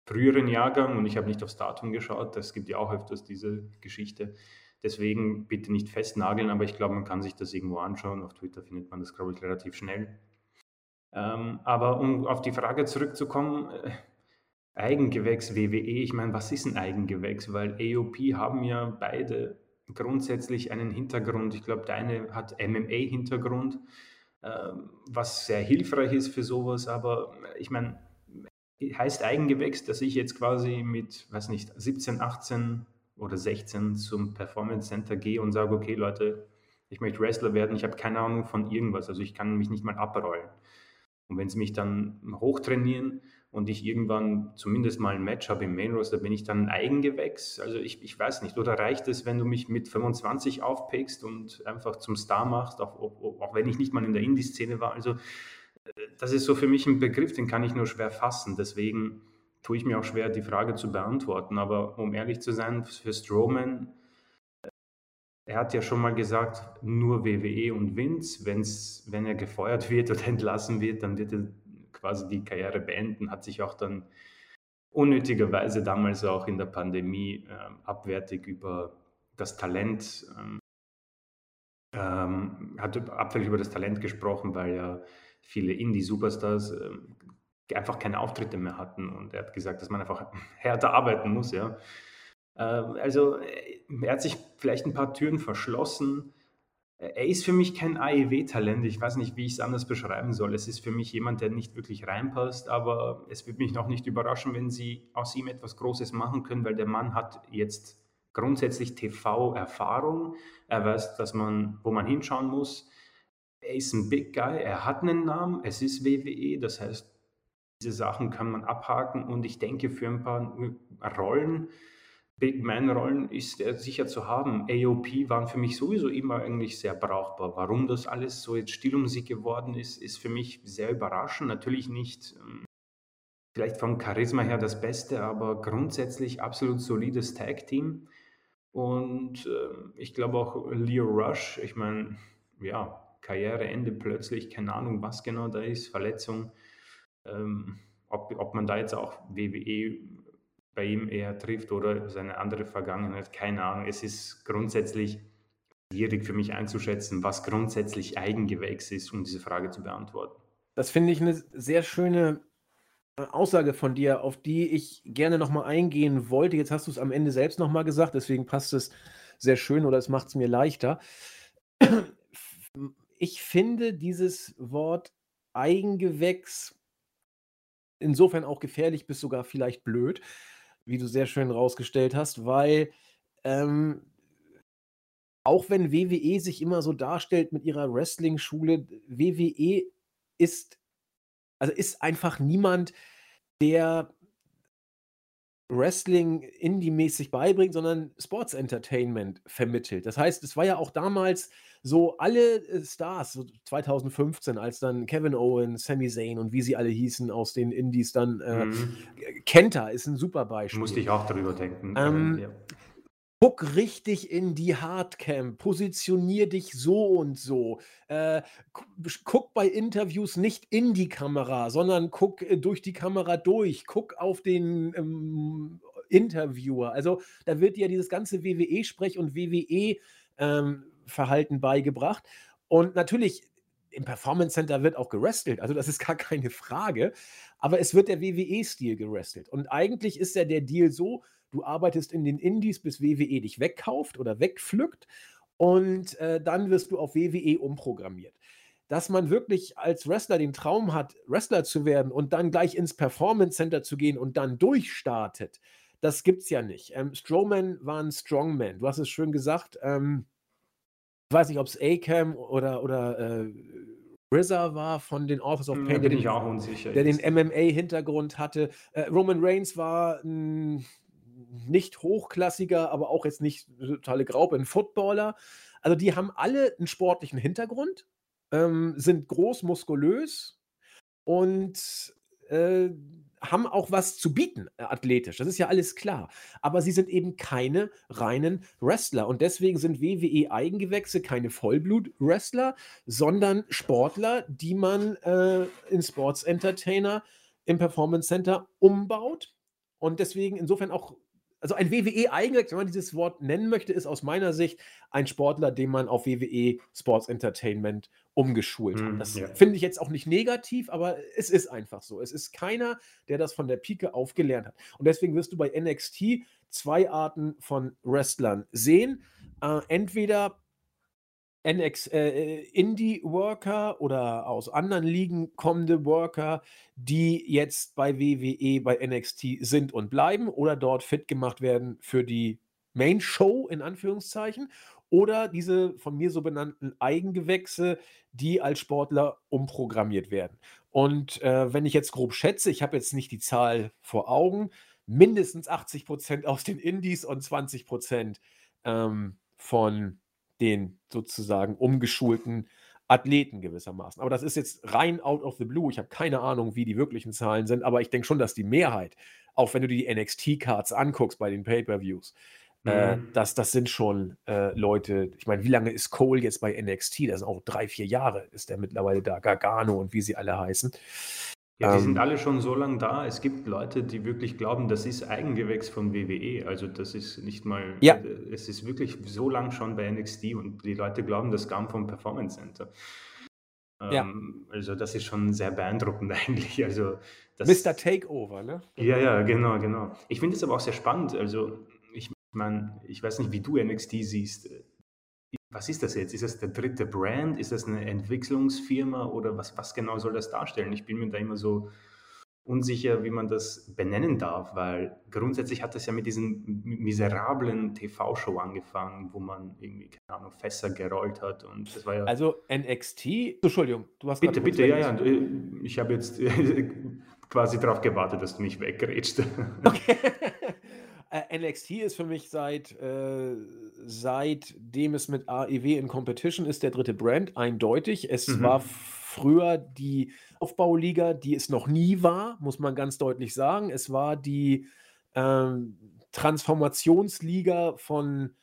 früheren Jahrgang und ich habe nicht aufs Datum geschaut. Es gibt ja auch öfters diese Geschichte. Deswegen bitte nicht festnageln, aber ich glaube, man kann sich das irgendwo anschauen. Auf Twitter findet man das, glaube ich, relativ schnell. Ähm, aber um auf die Frage zurückzukommen, äh, Eigengewächs WWE, ich meine, was ist ein Eigengewächs? Weil AOP haben ja beide grundsätzlich einen Hintergrund. Ich glaube, der eine hat MMA-Hintergrund, äh, was sehr hilfreich ist für sowas, aber ich meine, heißt Eigengewächs, dass ich jetzt quasi mit, weiß nicht, 17, 18 oder 16 zum Performance Center gehe und sage, okay Leute, ich möchte Wrestler werden, ich habe keine Ahnung von irgendwas, also ich kann mich nicht mal abrollen. Und wenn sie mich dann hochtrainieren und ich irgendwann zumindest mal ein Match habe im Main Roster, bin ich dann ein Eigengewächs? Also ich, ich weiß nicht. Oder reicht es, wenn du mich mit 25 aufpickst und einfach zum Star machst, auch, auch, auch wenn ich nicht mal in der Indie-Szene war? Also das ist so für mich ein Begriff, den kann ich nur schwer fassen. Deswegen tue ich mir auch schwer, die Frage zu beantworten. Aber um ehrlich zu sein, für Strowman, äh, er hat ja schon mal gesagt, nur WWE und Vince, wenn's, wenn er gefeuert wird oder entlassen wird, dann wird er quasi die Karriere beenden, hat sich auch dann unnötigerweise damals auch in der Pandemie äh, abwertig über das Talent, ähm, ähm, hat abfällig über das Talent gesprochen, weil ja viele Indie-Superstars äh, einfach keine Auftritte mehr hatten. Und er hat gesagt, dass man einfach härter arbeiten muss. Ja. Äh, also äh, er hat sich vielleicht ein paar Türen verschlossen. Er ist für mich kein AEW-Talent. Ich weiß nicht, wie ich es anders beschreiben soll. Es ist für mich jemand, der nicht wirklich reinpasst, aber es wird mich noch nicht überraschen, wenn sie aus ihm etwas Großes machen können, weil der Mann hat jetzt grundsätzlich TV-Erfahrung. Er weiß, dass man, wo man hinschauen muss er ist ein Big Guy, er hat einen Namen, es ist WWE, das heißt, diese Sachen kann man abhaken und ich denke, für ein paar Rollen, Big Man-Rollen ist er sicher zu haben. AOP waren für mich sowieso immer eigentlich sehr brauchbar. Warum das alles so jetzt still um sie geworden ist, ist für mich sehr überraschend. Natürlich nicht ähm, vielleicht vom Charisma her das Beste, aber grundsätzlich absolut solides Tag-Team. Und äh, ich glaube auch Leo Rush, ich meine, ja, Karriereende plötzlich, keine Ahnung, was genau da ist, Verletzung. Ähm, ob, ob man da jetzt auch WWE bei ihm eher trifft oder seine andere Vergangenheit, keine Ahnung. Es ist grundsätzlich schwierig für mich einzuschätzen, was grundsätzlich Eigengewächs ist, um diese Frage zu beantworten. Das finde ich eine sehr schöne äh, Aussage von dir, auf die ich gerne nochmal eingehen wollte. Jetzt hast du es am Ende selbst nochmal gesagt, deswegen passt es sehr schön oder es macht es mir leichter ich finde dieses Wort Eigengewächs insofern auch gefährlich bis sogar vielleicht blöd, wie du sehr schön rausgestellt hast, weil ähm, auch wenn WWE sich immer so darstellt mit ihrer Wrestling-Schule, WWE ist, also ist einfach niemand, der Wrestling indie-mäßig beibringt, sondern Sports Entertainment vermittelt. Das heißt, es war ja auch damals so alle äh, Stars, so 2015, als dann Kevin Owens, Sami Zayn und wie sie alle hießen aus den Indies dann, äh, mhm. Kenta ist ein super Beispiel. Musste ich auch darüber denken. Ähm, ja. Guck richtig in die Hardcam, positionier dich so und so. Äh, guck bei Interviews nicht in die Kamera, sondern guck äh, durch die Kamera durch. Guck auf den ähm, Interviewer. Also da wird dir dieses ganze WWE-Sprech und WWE ähm, Verhalten beigebracht. Und natürlich, im Performance Center wird auch gerestelt, also das ist gar keine Frage. Aber es wird der WWE-Stil gerestelt. Und eigentlich ist ja der Deal so, Du arbeitest in den Indies, bis WWE dich wegkauft oder wegpflückt und äh, dann wirst du auf WWE umprogrammiert. Dass man wirklich als Wrestler den Traum hat, Wrestler zu werden und dann gleich ins Performance Center zu gehen und dann durchstartet, das gibt's ja nicht. Ähm, Strowman war ein Strongman. Du hast es schön gesagt. Ähm, weiß nicht, ob es A-Cam oder, oder äh, RZA war von den Authors of Hm, Pain, der den, der den. MMA-Hintergrund hatte. Äh, Roman Reigns war ein nicht hochklassiger, aber auch jetzt nicht totale Graupe, ein Footballer. Also die haben alle einen sportlichen Hintergrund, ähm, sind groß, muskulös und äh, haben auch was zu bieten, äh, athletisch. Das ist ja alles klar. Aber sie sind eben keine reinen Wrestler. Und deswegen sind WWE-Eigengewächse keine Vollblut-Wrestler, sondern Sportler, die man äh, in Sports Entertainer im Performance Center umbaut. Und deswegen insofern auch, also ein WWE-Eigengewächs, wenn man dieses Wort nennen möchte, ist aus meiner Sicht ein Sportler, den man auf WWE Sports Entertainment umgeschult hat. Hm, Das ja. finde ich jetzt auch nicht negativ, aber es ist einfach so. Es ist keiner, der das von der Pike auf gelernt hat. Und deswegen wirst du bei NXT zwei Arten von Wrestlern sehen. Äh, entweder NX, äh, Indie-Worker oder aus anderen Ligen kommende Worker, die jetzt bei WWE, bei NXT sind und bleiben oder dort fit gemacht werden für die Main Show in Anführungszeichen oder diese von mir so benannten Eigengewächse, die als Sportler umprogrammiert werden. Und äh, wenn ich jetzt grob schätze, ich habe jetzt nicht die Zahl vor Augen, mindestens 80 Prozent aus den Indies und 20 Prozent ähm, von den sozusagen umgeschulten Athleten gewissermaßen. Aber das ist jetzt rein out of the blue. Ich habe keine Ahnung, wie die wirklichen Zahlen sind, aber ich denke schon, dass die Mehrheit, auch wenn du die NXT-Cards anguckst bei den Pay-per-Views, äh, Mhm. das, das sind schon äh, Leute. Ich meine, wie lange ist Cole jetzt bei NXT? Das sind auch drei, vier Jahre ist der mittlerweile da. Gargano und wie sie alle heißen. Ja, die sind Ähm, alle schon so lange da. Es gibt Leute, die wirklich glauben, das ist Eigengewächs von WWE. Also das ist nicht mal, Ja. äh, es ist wirklich so lang schon bei NXT und die Leute glauben, das kam vom Performance Center. Ja. Ähm, also das ist schon sehr beeindruckend eigentlich. Also das, Mr. Takeover, ne? Ja, ja, genau, genau. Ich finde es aber auch sehr spannend. Also ich meine, ich weiß nicht, wie du NXT siehst. Was ist das jetzt? Ist das der dritte Brand? Ist das eine Entwicklungsfirma oder was, was genau soll das darstellen? Ich bin mir da immer so unsicher, wie man das benennen darf, weil grundsätzlich hat das ja mit diesen miserablen TV-Show angefangen, wo man irgendwie, keine Ahnung, Fässer gerollt hat und das war ja... Also NXT, Entschuldigung, du hast bitte, bitte, ja, ja, ich habe jetzt quasi darauf gewartet, dass du mich wegrätst. Okay. Äh, NXT ist für mich seit, äh, seitdem es mit AEW in Competition ist, der dritte Brand, eindeutig. Es Mhm. war früher die Aufbauliga, die es noch nie war, muss man ganz deutlich sagen. Es war die ähm, Transformationsliga von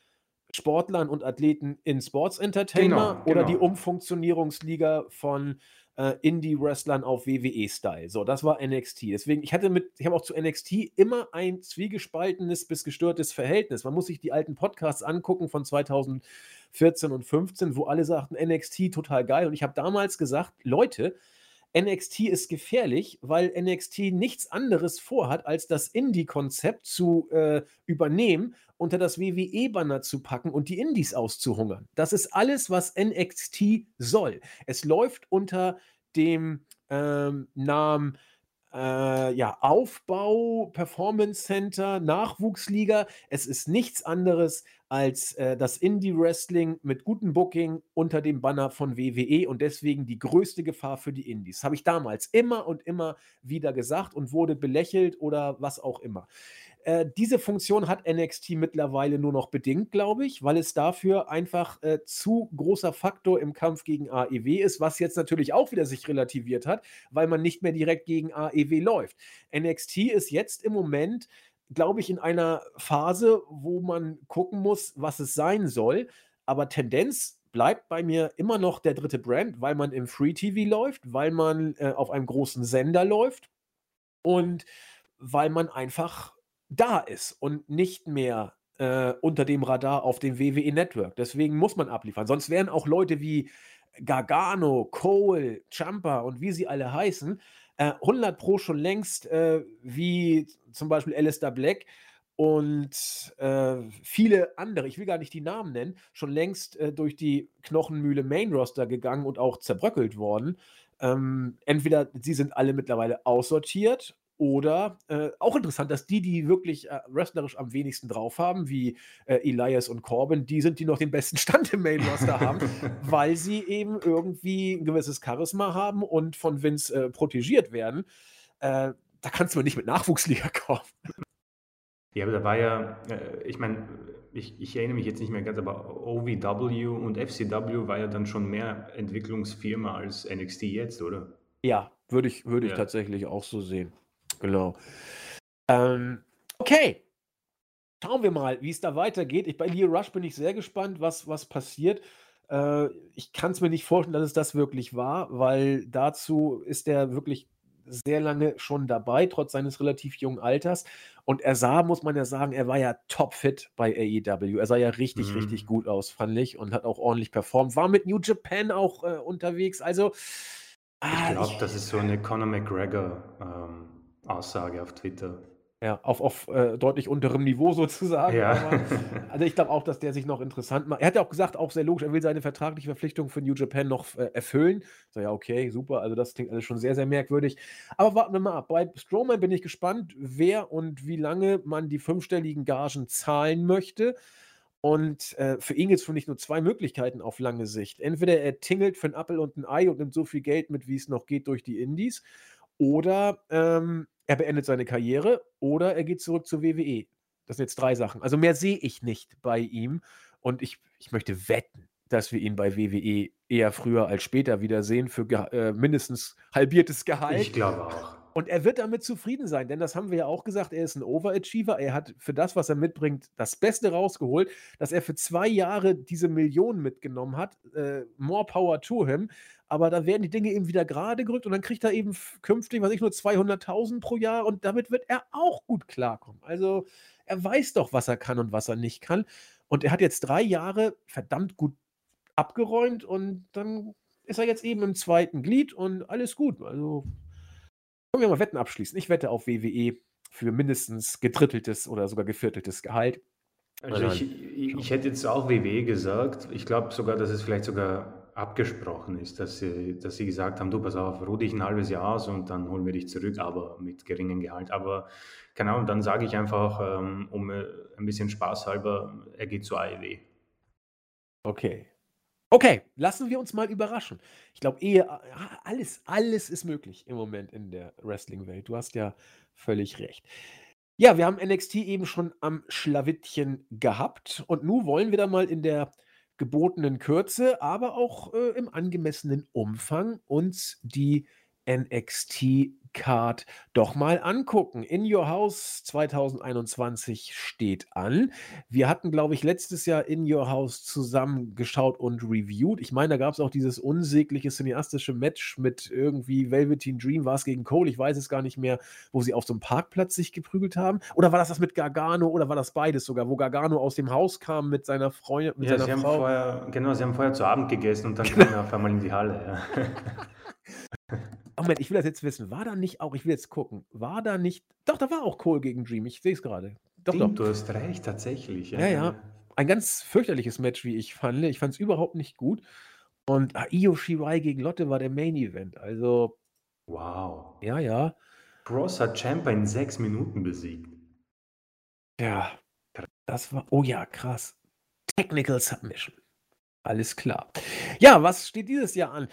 Sportlern und Athleten in Sports Entertainer Genau, oder die genau. Umfunktionierungsliga von äh, Indie-Wrestlern auf WWE-Style. So, das war NXT. Deswegen, ich hatte mit, ich habe auch zu NXT immer ein zwiegespaltenes bis gestörtes Verhältnis. Man muss sich die alten Podcasts angucken von 2014 und 15, wo alle sagten, NXT total geil. Und ich habe damals gesagt, Leute, NXT ist gefährlich, weil NXT nichts anderes vorhat, als das Indie-Konzept zu äh, übernehmen, unter das WWE-Banner zu packen und die Indies auszuhungern. Das ist alles, was NXT soll. Es läuft unter dem ähm, Namen äh, ja, Aufbau, Performance Center, Nachwuchsliga. Es ist nichts anderes als äh, das Indie-Wrestling mit gutem Booking unter dem Banner von WWE und deswegen die größte Gefahr für die Indies. Habe ich damals immer und immer wieder gesagt und wurde belächelt oder was auch immer. Äh, diese Funktion hat NXT mittlerweile nur noch bedingt, glaube ich, weil es dafür einfach äh, zu großer Faktor im Kampf gegen AEW ist, was jetzt natürlich auch wieder sich relativiert hat, weil man nicht mehr direkt gegen AEW läuft. NXT ist jetzt im Moment, glaube ich, in einer Phase, wo man gucken muss, was es sein soll. Aber Tendenz bleibt bei mir immer noch der dritte Brand, weil man im Free TV läuft, weil man äh, auf einem großen Sender läuft und weil man einfach da ist und nicht mehr äh, unter dem Radar auf dem WWE Network. Deswegen muss man abliefern. Sonst wären auch Leute wie Gargano, Cole, Champa und wie sie alle heißen, äh, 100 Pro schon längst äh, wie zum Beispiel Alistair Black und äh, viele andere, ich will gar nicht die Namen nennen, schon längst äh, durch die Knochenmühle Main Roster gegangen und auch zerbröckelt worden. Ähm, entweder sie sind alle mittlerweile aussortiert oder äh, auch interessant, dass die, die wirklich äh, wrestlerisch am wenigsten drauf haben, wie äh, Elias und Corbin, die sind, die noch den besten Stand im Main Roster haben, weil sie eben irgendwie ein gewisses Charisma haben und von Vince äh, protegiert werden. Äh, da kannst du nicht mit Nachwuchsliga kommen. Ja, aber da war ja, äh, ich meine, ich, ich, erinnere mich jetzt nicht mehr ganz, aber OVW und FCW war ja dann schon mehr Entwicklungsfirma als NXT jetzt, oder? Ja, würde ich, würd ich ja. tatsächlich auch so sehen. Genau. Ähm, okay. Schauen wir mal, wie es da weitergeht. Ich, bei Leo Rush bin ich sehr gespannt, was, was passiert. Äh, ich kann es mir nicht vorstellen, dass es das wirklich war, weil dazu ist er wirklich sehr lange schon dabei, trotz seines relativ jungen Alters. Und er sah, muss man ja sagen, er war ja topfit bei AEW. Er sah ja richtig, mhm. richtig gut aus, fand ich, und hat auch ordentlich performt. War mit New Japan auch äh, unterwegs. Also. Ah, ich glaube, das ist so eine Conor McGregor-Aussage ähm, auf Twitter. Ja, auf, auf äh, deutlich unterem Niveau sozusagen. Ja. Aber, also ich glaube auch, dass der sich noch interessant macht. Er hat ja auch gesagt, auch sehr logisch, er will seine vertragliche Verpflichtung für New Japan noch äh, erfüllen. So, ja, okay, super. Also das klingt alles schon sehr, sehr merkwürdig. Aber warten wir mal ab. Bei Strowman bin ich gespannt, wer und wie lange man die fünfstelligen Gagen zahlen möchte. Und äh, für ihn gibt es für nicht nur zwei Möglichkeiten auf lange Sicht. Entweder er tingelt für ein Apfel und ein Ei und nimmt so viel Geld mit, wie es noch geht, durch die Indies. Oder ähm, er beendet seine Karriere oder er geht zurück zur WWE. Das sind jetzt drei Sachen. Also mehr sehe ich nicht bei ihm. Und ich, ich möchte wetten, dass wir ihn bei WWE eher früher als später wiedersehen für äh, mindestens halbiertes Gehalt. Ich glaube auch. Und er wird damit zufrieden sein, denn das haben wir ja auch gesagt, er ist ein Overachiever. Er hat für das, was er mitbringt, das Beste rausgeholt, dass er für zwei Jahre diese Millionen mitgenommen hat. Äh, more power to him. Aber da werden die Dinge eben wieder gerade gerückt und dann kriegt er eben künftig, was ich, nur 200.000 pro Jahr und damit wird er auch gut klarkommen. Also er weiß doch, was er kann und was er nicht kann. Und er hat jetzt drei Jahre verdammt gut abgeräumt und dann ist er jetzt eben im zweiten Glied und alles gut. Also können wir mal Wetten abschließen. Ich wette auf WWE für mindestens gedritteltes oder sogar gevierteltes Gehalt. Also ich, ich, ich hätte jetzt auch WWE gesagt. Ich glaube sogar, dass es vielleicht sogar abgesprochen ist, dass sie, dass sie gesagt haben, du pass auf, ruh dich ein halbes Jahr aus und dann holen wir dich zurück, aber mit geringem Gehalt. Aber genau, und dann sage ich einfach, ähm, um äh, ein bisschen Spaß halber, er geht zu AEW. Okay. Okay, lassen wir uns mal überraschen. Ich glaube, ehe alles, alles ist möglich im Moment in der Wrestling-Welt. Du hast ja völlig recht. Ja, wir haben NXT eben schon am Schlawittchen gehabt und nun wollen wir da mal in der gebotenen Kürze, aber auch äh, im angemessenen Umfang uns die NXT Card doch mal angucken. In Your House 2021 steht an. Wir hatten, glaube ich, letztes Jahr In Your House zusammen geschaut und reviewed. Ich meine, da gab es auch dieses unsägliche cineastische Match mit irgendwie Velveteen Dream, war es gegen Cole, ich weiß es gar nicht mehr, wo sie auf so einem Parkplatz sich geprügelt haben. Oder war das das mit Gargano oder war das beides sogar, wo Gargano aus dem Haus kam mit seiner Freundin, mit ja, seiner sie Frau? Haben vorher, genau, sie haben vorher zu Abend gegessen und dann kamen wir auf einmal in die Halle. Ja. Moment, ich will das jetzt wissen. War da nicht auch, ich will jetzt gucken, war da nicht, doch, da war auch Cole gegen Dream, ich sehe es gerade. Doch, Stimmt, doch. Du hast recht, tatsächlich. Ja. ja, ja. Ein ganz fürchterliches Match, wie ich fand. Ich fand es überhaupt nicht gut. Und ah, Io Shirai gegen Lotte war der Main Event. Also. Wow. Ja, ja. Cross hat Champa in sechs Minuten besiegt. Ja. Das war, oh ja, krass. Technical Submission. Alles klar. Ja, was steht dieses Jahr an?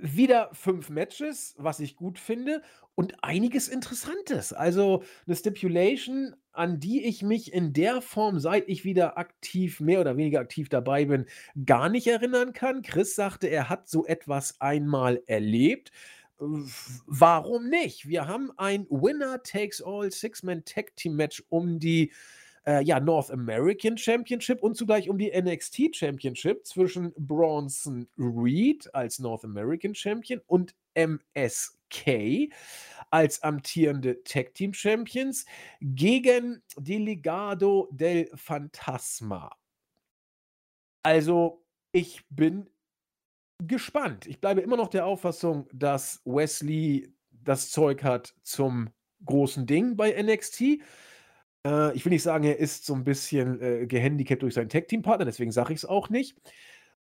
Wieder fünf Matches, was ich gut finde, und einiges Interessantes. Also eine Stipulation, an die ich mich in der Form, seit ich wieder aktiv, mehr oder weniger aktiv dabei bin, gar nicht erinnern kann. Chris sagte, er hat so etwas einmal erlebt. Warum nicht? Wir haben ein Winner Takes All Six-Man Tag Team Match um die äh, ja, North American Championship und zugleich um die NXT Championship zwischen Bronson Reed als North American Champion und MSK als amtierende Tag Team Champions gegen Delegado del Fantasma. Also, ich bin gespannt. Ich bleibe immer noch der Auffassung, dass Wesley das Zeug hat zum großen Ding bei NXT. Äh, ich will nicht sagen, er ist so ein bisschen, äh, gehandicapt durch seinen Tag-Team-Partner, deswegen sage ich es auch nicht.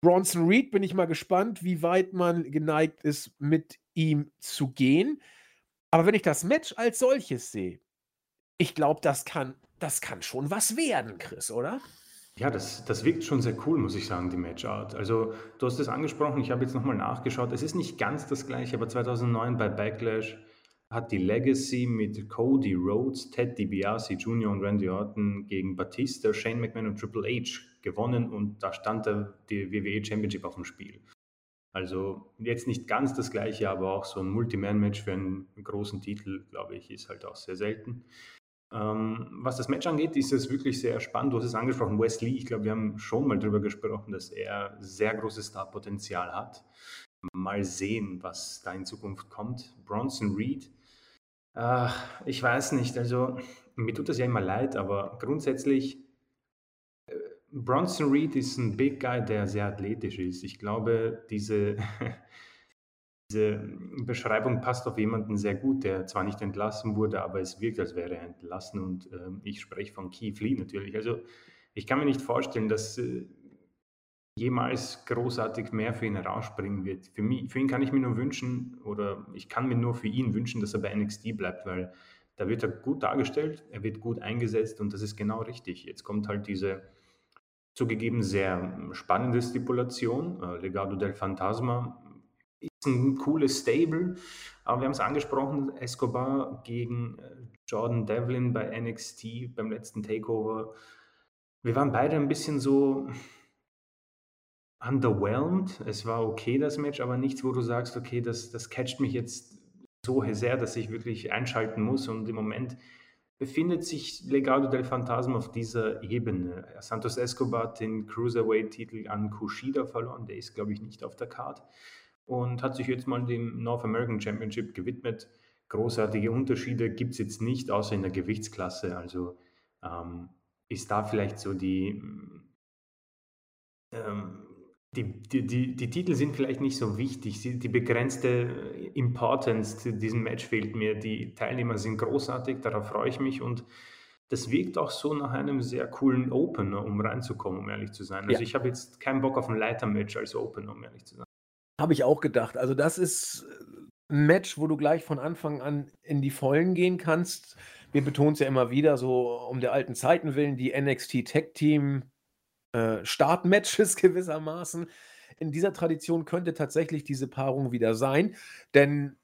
Bronson Reed bin ich mal gespannt, wie weit man geneigt ist, mit ihm zu gehen. Aber wenn ich das Match als solches sehe, ich glaube, das kann das kann schon was werden, Chris, oder? Ja, das das wirkt schon sehr cool, muss ich sagen, die Matchart. Also, du hast es angesprochen, ich habe jetzt noch mal nachgeschaut. Es ist nicht ganz das Gleiche, aber 2009 bei Backlash hat die Legacy mit Cody Rhodes, Ted DiBiase Jr. und Randy Orton gegen Batista, Shane McMahon und Triple H gewonnen und da stand der, WWE Championship auf dem Spiel. Also jetzt nicht ganz das gleiche, aber auch so ein Multi-Man-Match für einen großen Titel, glaube ich, ist halt auch sehr selten. Ähm, was das Match angeht, ist es wirklich sehr spannend. Du hast es angesprochen, Wesley, ich glaube, wir haben schon mal darüber gesprochen, dass er sehr großes Starpotenzial hat. Mal sehen, was da in Zukunft kommt. Bronson Reed, äh, ich weiß nicht, also mir tut das ja immer leid, aber grundsätzlich, äh, Bronson Reed ist ein Big Guy, der sehr athletisch ist. Ich glaube, diese, diese Beschreibung passt auf jemanden sehr gut, der zwar nicht entlassen wurde, aber es wirkt, als wäre er entlassen und äh, ich spreche von Keith Lee natürlich. Also ich kann mir nicht vorstellen, dass äh, jemals großartig mehr für ihn herausspringen wird. Für, mich, für ihn kann ich mir nur wünschen, oder ich kann mir nur für ihn wünschen, dass er bei NXT bleibt, weil da wird er gut dargestellt, er wird gut eingesetzt und das ist genau richtig. Jetzt kommt halt diese zugegeben sehr spannende Stipulation, äh, Legado del Fantasma, ist ein cooles Stable, aber wir haben es angesprochen, Escobar gegen äh, Jordan Devlin bei NXT beim letzten Takeover. Wir waren beide ein bisschen so, underwhelmed. Es war okay, das Match, aber nichts, wo du sagst, okay, das, das catcht mich jetzt so sehr, dass ich wirklich einschalten muss. Und im Moment befindet sich Legado del Phantasma auf dieser Ebene. Santos Escobar hat den Cruiserweight-Titel an Kushida verloren. Der ist, glaube ich, nicht auf der Card. Und hat sich jetzt mal dem North American Championship gewidmet. Großartige Unterschiede gibt es jetzt nicht, außer in der Gewichtsklasse. Also ähm, ist da vielleicht so die ähm, die, die, die, die, Titel sind vielleicht nicht so wichtig. Die begrenzte Importance zu diesem Match fehlt mir. Die Teilnehmer sind großartig, darauf freue ich mich und das wirkt auch so nach einem sehr coolen Opener, um reinzukommen, um ehrlich zu sein. Also ja. ich habe jetzt keinen Bock auf ein Leitermatch als Opener, um ehrlich zu sein. Habe ich auch gedacht. Also das ist ein Match, wo du gleich von Anfang an in die Vollen gehen kannst. Wir betonen es ja immer wieder, so um der alten Zeiten willen, die NXT Tech Team äh, Startmatches gewissermaßen. In dieser Tradition könnte tatsächlich diese Paarung wieder sein, denn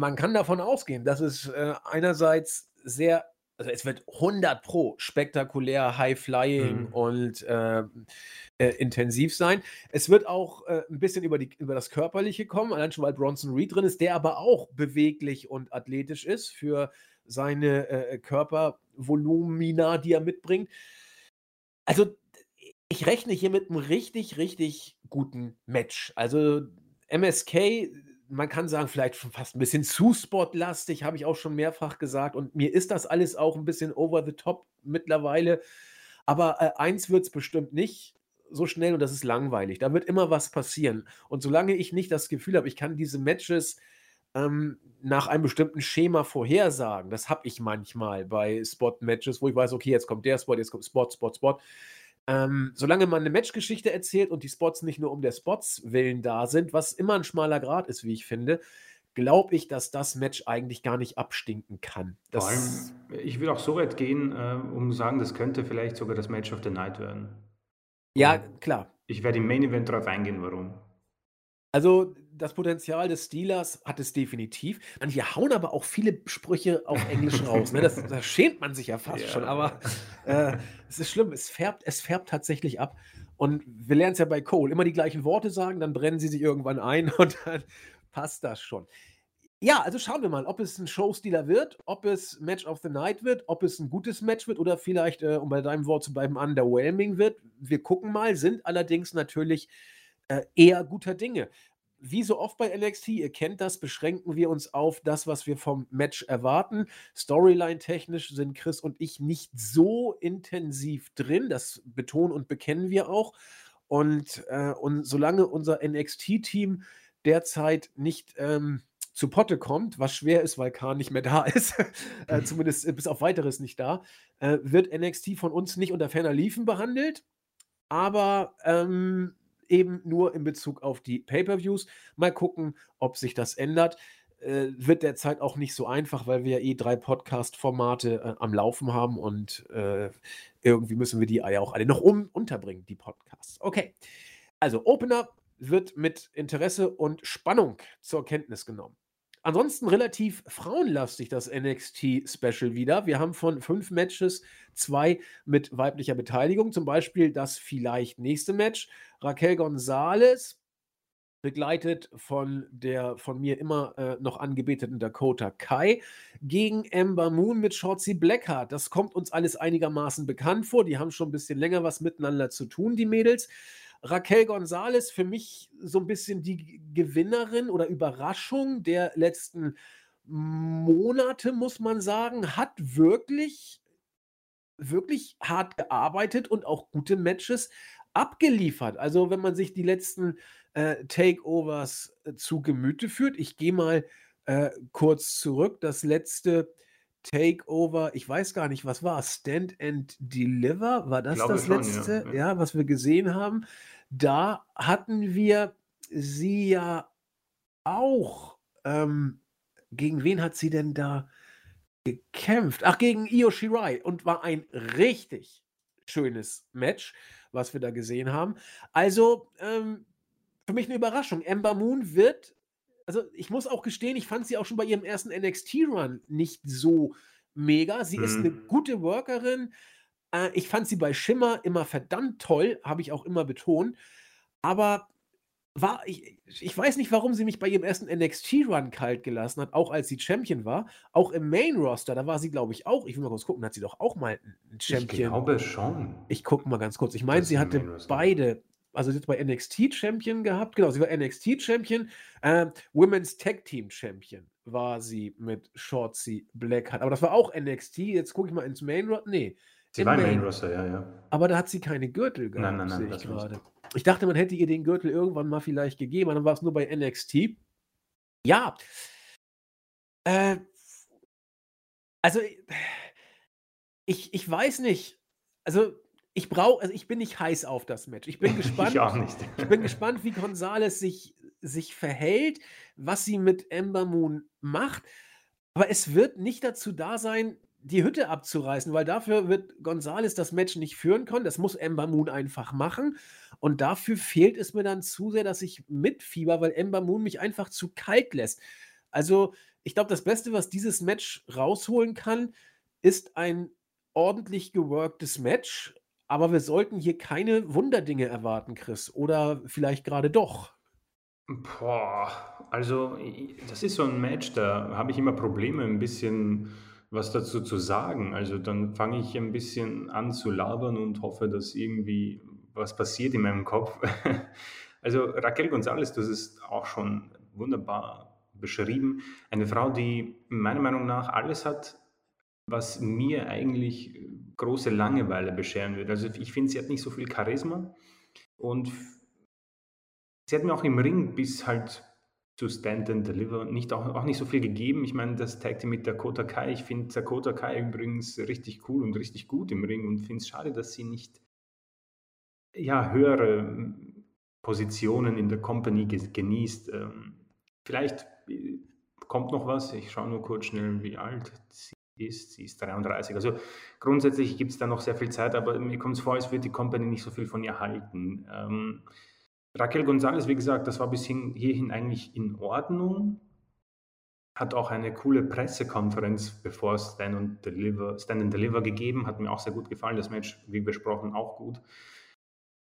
man kann davon ausgehen, dass es äh, einerseits sehr, also es wird 100 pro spektakulär, high-flying mhm. und äh, äh, intensiv sein. Es wird auch äh, ein bisschen über, die, über das Körperliche kommen, allein schon weil Bronson Reed drin ist, der aber auch beweglich und athletisch ist für seine äh, Körpervolumina, die er mitbringt. Also ich rechne hier mit einem richtig, richtig guten Match. Also MSK, man kann sagen, vielleicht schon fast ein bisschen zu spotlastig, habe ich auch schon mehrfach gesagt. Und mir ist das alles auch ein bisschen over the top mittlerweile. Aber äh, eins wird es bestimmt nicht so schnell und das ist langweilig. Da wird immer was passieren. Und solange ich nicht das Gefühl habe, ich kann diese Matches ähm, nach einem bestimmten Schema vorhersagen, das habe ich manchmal bei Spot-Matches, wo ich weiß, okay, jetzt kommt der Spot, jetzt kommt Spot, Spot, Spot. Ähm, solange man eine Matchgeschichte erzählt und die Spots nicht nur um der Spots willen da sind, was immer ein schmaler Grad ist, wie ich finde, glaube ich, dass das Match eigentlich gar nicht abstinken kann. Das Vor allem, ich will auch so weit gehen, äh, um zu sagen, das könnte vielleicht sogar das Match of the Night werden. Ja, klar. Ich werde im Main Event darauf eingehen, warum. Also das Potenzial des Steelers hat es definitiv. Manche hauen aber auch viele Sprüche auf Englisch raus. Ne? Das, da schämt man sich ja fast ja. schon. Aber äh, es ist schlimm. Es färbt, es färbt tatsächlich ab. Und wir lernen es ja bei Cole. Immer die gleichen Worte sagen, dann brennen sie sich irgendwann ein und dann passt das schon. Ja, also schauen wir mal, ob es ein Showstealer wird, ob es Match of the Night wird, ob es ein gutes Match wird oder vielleicht, äh, um bei deinem Wort zu bleiben, underwhelming wird. Wir gucken mal, sind allerdings natürlich äh, eher guter Dinge wie so oft bei NXT, ihr kennt das, beschränken wir uns auf das, was wir vom Match erwarten. Storyline-technisch sind Chris und ich nicht so intensiv drin. Das betonen und bekennen wir auch. Und, äh, und solange unser NXT-Team derzeit nicht ähm, zu Potte kommt, was schwer ist, weil Khan nicht mehr da ist, äh, zumindest bis auf weiteres nicht da, äh, wird NXT von uns nicht unter ferner Liefen behandelt, aber ähm, eben nur in Bezug auf die Pay-per-Views. Mal gucken, ob sich das ändert. Äh, wird derzeit auch nicht so einfach, weil wir ja eh drei Podcast-Formate äh, am Laufen haben und äh, irgendwie müssen wir die ja auch alle noch um unterbringen, die Podcasts. Okay. Also, Opener wird mit Interesse und Spannung zur Kenntnis genommen. Ansonsten relativ frauenlastig das NXT-Special wieder. Wir haben von fünf Matches zwei mit weiblicher Beteiligung. Zum Beispiel das vielleicht nächste Match. Raquel Gonzalez, begleitet von der von mir immer äh, noch angebeteten Dakota Kai, gegen Amber Moon mit Shotzi Blackheart. Das kommt uns alles einigermaßen bekannt vor. Die haben schon ein bisschen länger was miteinander zu tun, die Mädels. Raquel Gonzalez für mich so ein bisschen die Gewinnerin oder Überraschung der letzten Monate, muss man sagen, hat wirklich, wirklich hart gearbeitet und auch gute Matches abgeliefert. Also, wenn man sich die letzten äh, Takeovers äh, zu Gemüte führt, ich gehe mal äh, kurz zurück. Das letzte Takeover, ich weiß gar nicht, was war Stand and Deliver? War das das schon, letzte, ja. ja, was wir gesehen haben? Da hatten wir sie ja auch. Ähm, gegen wen hat sie denn da gekämpft? Ach, gegen Io Shirai und war ein richtig schönes Match, was wir da gesehen haben. Also, ähm, für mich eine Überraschung. Ember Moon wird also ich muss auch gestehen, ich fand sie auch schon bei ihrem ersten NXT-Run nicht so mega. Sie mhm. ist eine gute Workerin. Äh, ich fand sie bei Schimmer immer verdammt toll, habe ich auch immer betont. Aber war, ich, ich weiß nicht, warum sie mich bei ihrem ersten NXT-Run kalt gelassen hat, auch als sie Champion war. Auch im Main-Roster, da war sie, glaube ich, auch, ich will mal kurz gucken, hat sie doch auch mal einen Champion. Ich glaube schon. Ich gucke mal ganz kurz. Ich meine, sie hatte beide also jetzt bei NXT Champion gehabt. Genau, sie war NXT Champion. Äh, Women's Tag Team Champion war sie mit Shorty Blackheart. Aber das war auch NXT. Jetzt gucke ich mal ins Main Roster. Nee. Sie war im Main Roster, ja, ja. Aber da hat sie keine Gürtel gehabt, nein, nein, nein, ich gerade. Ich dachte, man hätte ihr den Gürtel irgendwann mal vielleicht gegeben, aber dann war es nur bei NXT. Ja. Äh, also, ich, ich weiß nicht. Also, ich brauche, also ich bin nicht heiß auf das Match. Ich bin gespannt. ich auch nicht. ich bin gespannt, wie Gonzales sich, sich verhält, was sie mit Ember Moon macht. Aber es wird nicht dazu da sein, die Hütte abzureißen, weil dafür wird Gonzales das Match nicht führen können. Das muss Ember Moon einfach machen. Und dafür fehlt es mir dann zu sehr, dass ich mitfieber, weil Ember Moon mich einfach zu kalt lässt. Also, ich glaube, das Beste, was dieses Match rausholen kann, ist ein ordentlich geworktes Match, aber wir sollten hier keine Wunderdinge erwarten, Chris. Oder vielleicht gerade doch. Boah, also das ist so ein Match, da habe ich immer Probleme, ein bisschen was dazu zu sagen. Also dann fange ich ein bisschen an zu labern und hoffe, dass irgendwie was passiert in meinem Kopf. Also Raquel González, das ist auch schon wunderbar beschrieben. Eine Frau, die meiner Meinung nach alles hat, was mir eigentlich große Langeweile bescheren würde. Also ich finde, sie hat nicht so viel Charisma und sie hat mir auch im Ring bis halt zu Stand and Deliver nicht auch, auch nicht so viel gegeben. Ich meine, das tagte mit Dakota Kai. Ich finde Dakota Kai übrigens richtig cool und richtig gut im Ring und finde es schade, dass sie nicht ja, höhere Positionen in der Company genießt. Ähm, vielleicht äh, kommt noch was. Ich schaue nur kurz schnell, wie alt sie ist. Sie ist 33. Also grundsätzlich gibt es da noch sehr viel Zeit, aber mir kommt es vor, als würde die Company nicht so viel von ihr halten. Ähm, Raquel González, wie gesagt, das war bis hierhin eigentlich in Ordnung. Hat auch eine coole Pressekonferenz bevor Stand and, Deliver, Stand and Deliver gegeben. Hat mir auch sehr gut gefallen. Das Match, wie besprochen, auch gut.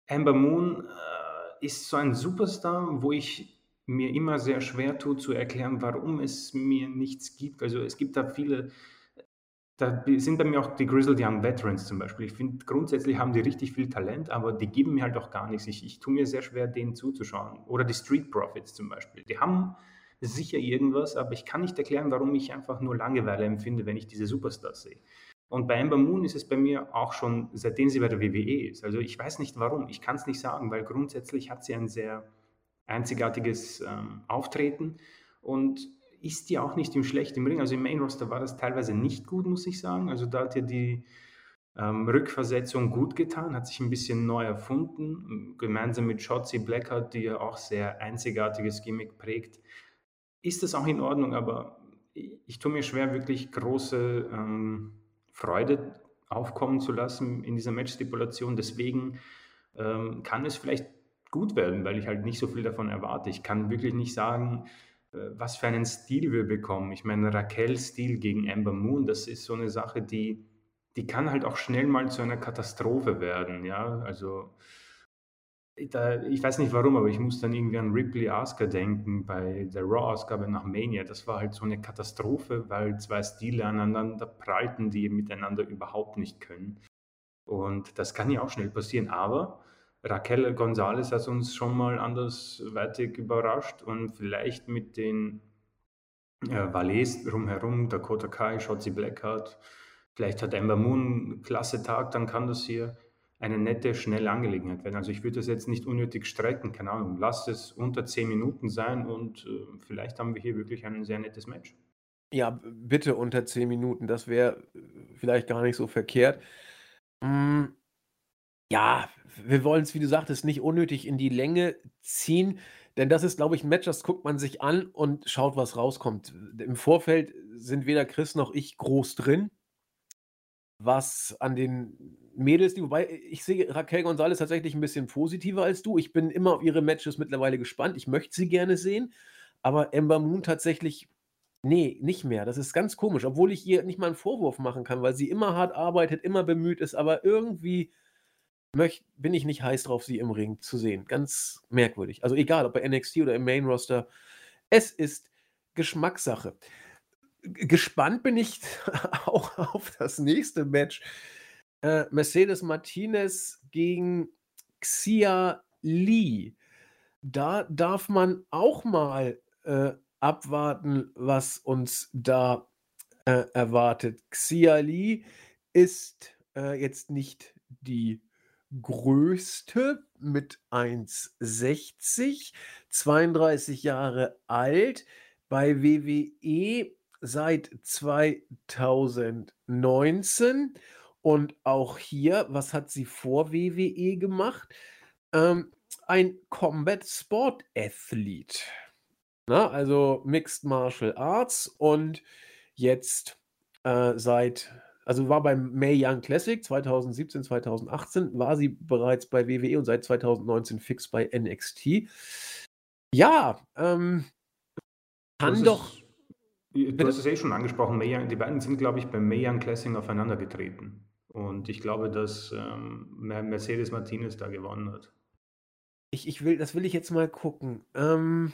Amber Moon äh, ist so ein Superstar, wo ich mir immer sehr schwer tue zu erklären, warum es mir nichts gibt. Also es gibt da viele da sind bei mir auch die Grizzled Young Veterans zum Beispiel. Ich finde, grundsätzlich haben die richtig viel Talent, aber die geben mir halt auch gar nichts. Ich, ich tue mir sehr schwer, denen zuzuschauen. Oder die Street Profits zum Beispiel. Die haben sicher irgendwas, aber ich kann nicht erklären, warum ich einfach nur Langeweile empfinde, wenn ich diese Superstars sehe. Und bei Amber Moon ist es bei mir auch schon, seitdem sie bei der WWE ist. Also ich weiß nicht warum, ich kann es nicht sagen, weil grundsätzlich hat sie ein sehr einzigartiges ähm, Auftreten und ist ja auch nicht im schlechten Ring. Also im Main Roster war das teilweise nicht gut, muss ich sagen. Also da hat ja die ähm, Rückversetzung gut getan, hat sich ein bisschen neu erfunden, gemeinsam mit Shotzi Blackheart, die ja auch sehr einzigartiges Gimmick prägt. Ist das auch in Ordnung, aber ich, ich tue mir schwer, wirklich große ähm, Freude aufkommen zu lassen in dieser Match-Stipulation. Deswegen ähm, kann es vielleicht gut werden, weil ich halt nicht so viel davon erwarte. Ich kann wirklich nicht sagen, was für einen Stil wir bekommen. Ich meine, Raquel-Stil gegen Amber Moon, das ist so eine Sache, die, die kann halt auch schnell mal zu einer Katastrophe werden. Ja, also da, ich weiß nicht warum, aber ich muss dann irgendwie an Ripley Asuka denken bei der Raw-Ausgabe nach Mania. Das war halt so eine Katastrophe, weil zwei Stile aneinander prallten, die miteinander überhaupt nicht können. Und das kann ja auch schnell passieren. Aber Raquel Gonzalez hat uns schon mal andersweitig überrascht und vielleicht mit den äh, Valets drumherum, Dakota Kai, Shotzi Blackheart, vielleicht hat Ember Moon einen klasse Tag, dann kann das hier eine nette, schnelle Angelegenheit werden. Also ich würde das jetzt nicht unnötig strecken, keine Ahnung, lasst es unter zehn Minuten sein und äh, vielleicht haben wir hier wirklich ein sehr nettes Match. Ja, bitte unter zehn Minuten, das wäre äh, vielleicht gar nicht so verkehrt. Mm, ja, wir wollen es, wie du sagtest, nicht unnötig in die Länge ziehen, denn das ist, glaube ich, ein Match, das guckt man sich an und schaut, was rauskommt. Im Vorfeld sind weder Chris noch ich groß drin was an den Mädels, die, wobei ich sehe Raquel Gonzalez tatsächlich ein bisschen positiver als du. Ich bin immer auf ihre Matches mittlerweile gespannt. Ich möchte sie gerne sehen, aber Ember Moon tatsächlich, nee, nicht mehr. Das ist ganz komisch, obwohl ich ihr nicht mal einen Vorwurf machen kann, weil sie immer hart arbeitet, immer bemüht ist, aber irgendwie möcht, bin ich nicht heiß drauf, sie im Ring zu sehen. Ganz merkwürdig. Also egal, ob bei NXT oder im Main Roster, es ist Geschmackssache gespannt bin ich auch auf das nächste Match. Äh, Mercedes Martinez gegen Xia Lee. Da darf man auch mal äh, abwarten, was uns da äh, erwartet. Xia Lee ist äh, jetzt nicht die größte mit 1,60, 32 Jahre alt. Bei WWE seit 2019 und auch hier, was hat sie vor WWE gemacht? Ähm, ein Combat Sport Athlete. Na, also Mixed Martial Arts und jetzt äh, seit, also war beim May Young Classic 2017, 2018, war sie bereits bei WWE und seit 2019 fix bei NXT. Ja, ähm, kann doch Du hast es eh schon angesprochen, Mayan, die beiden sind, glaube ich, beim Mayan Classic aufeinander getreten. Und ich glaube, dass ähm, Mercedes Martinez da gewonnen hat. Ich, ich will, das will ich jetzt mal gucken. Ähm,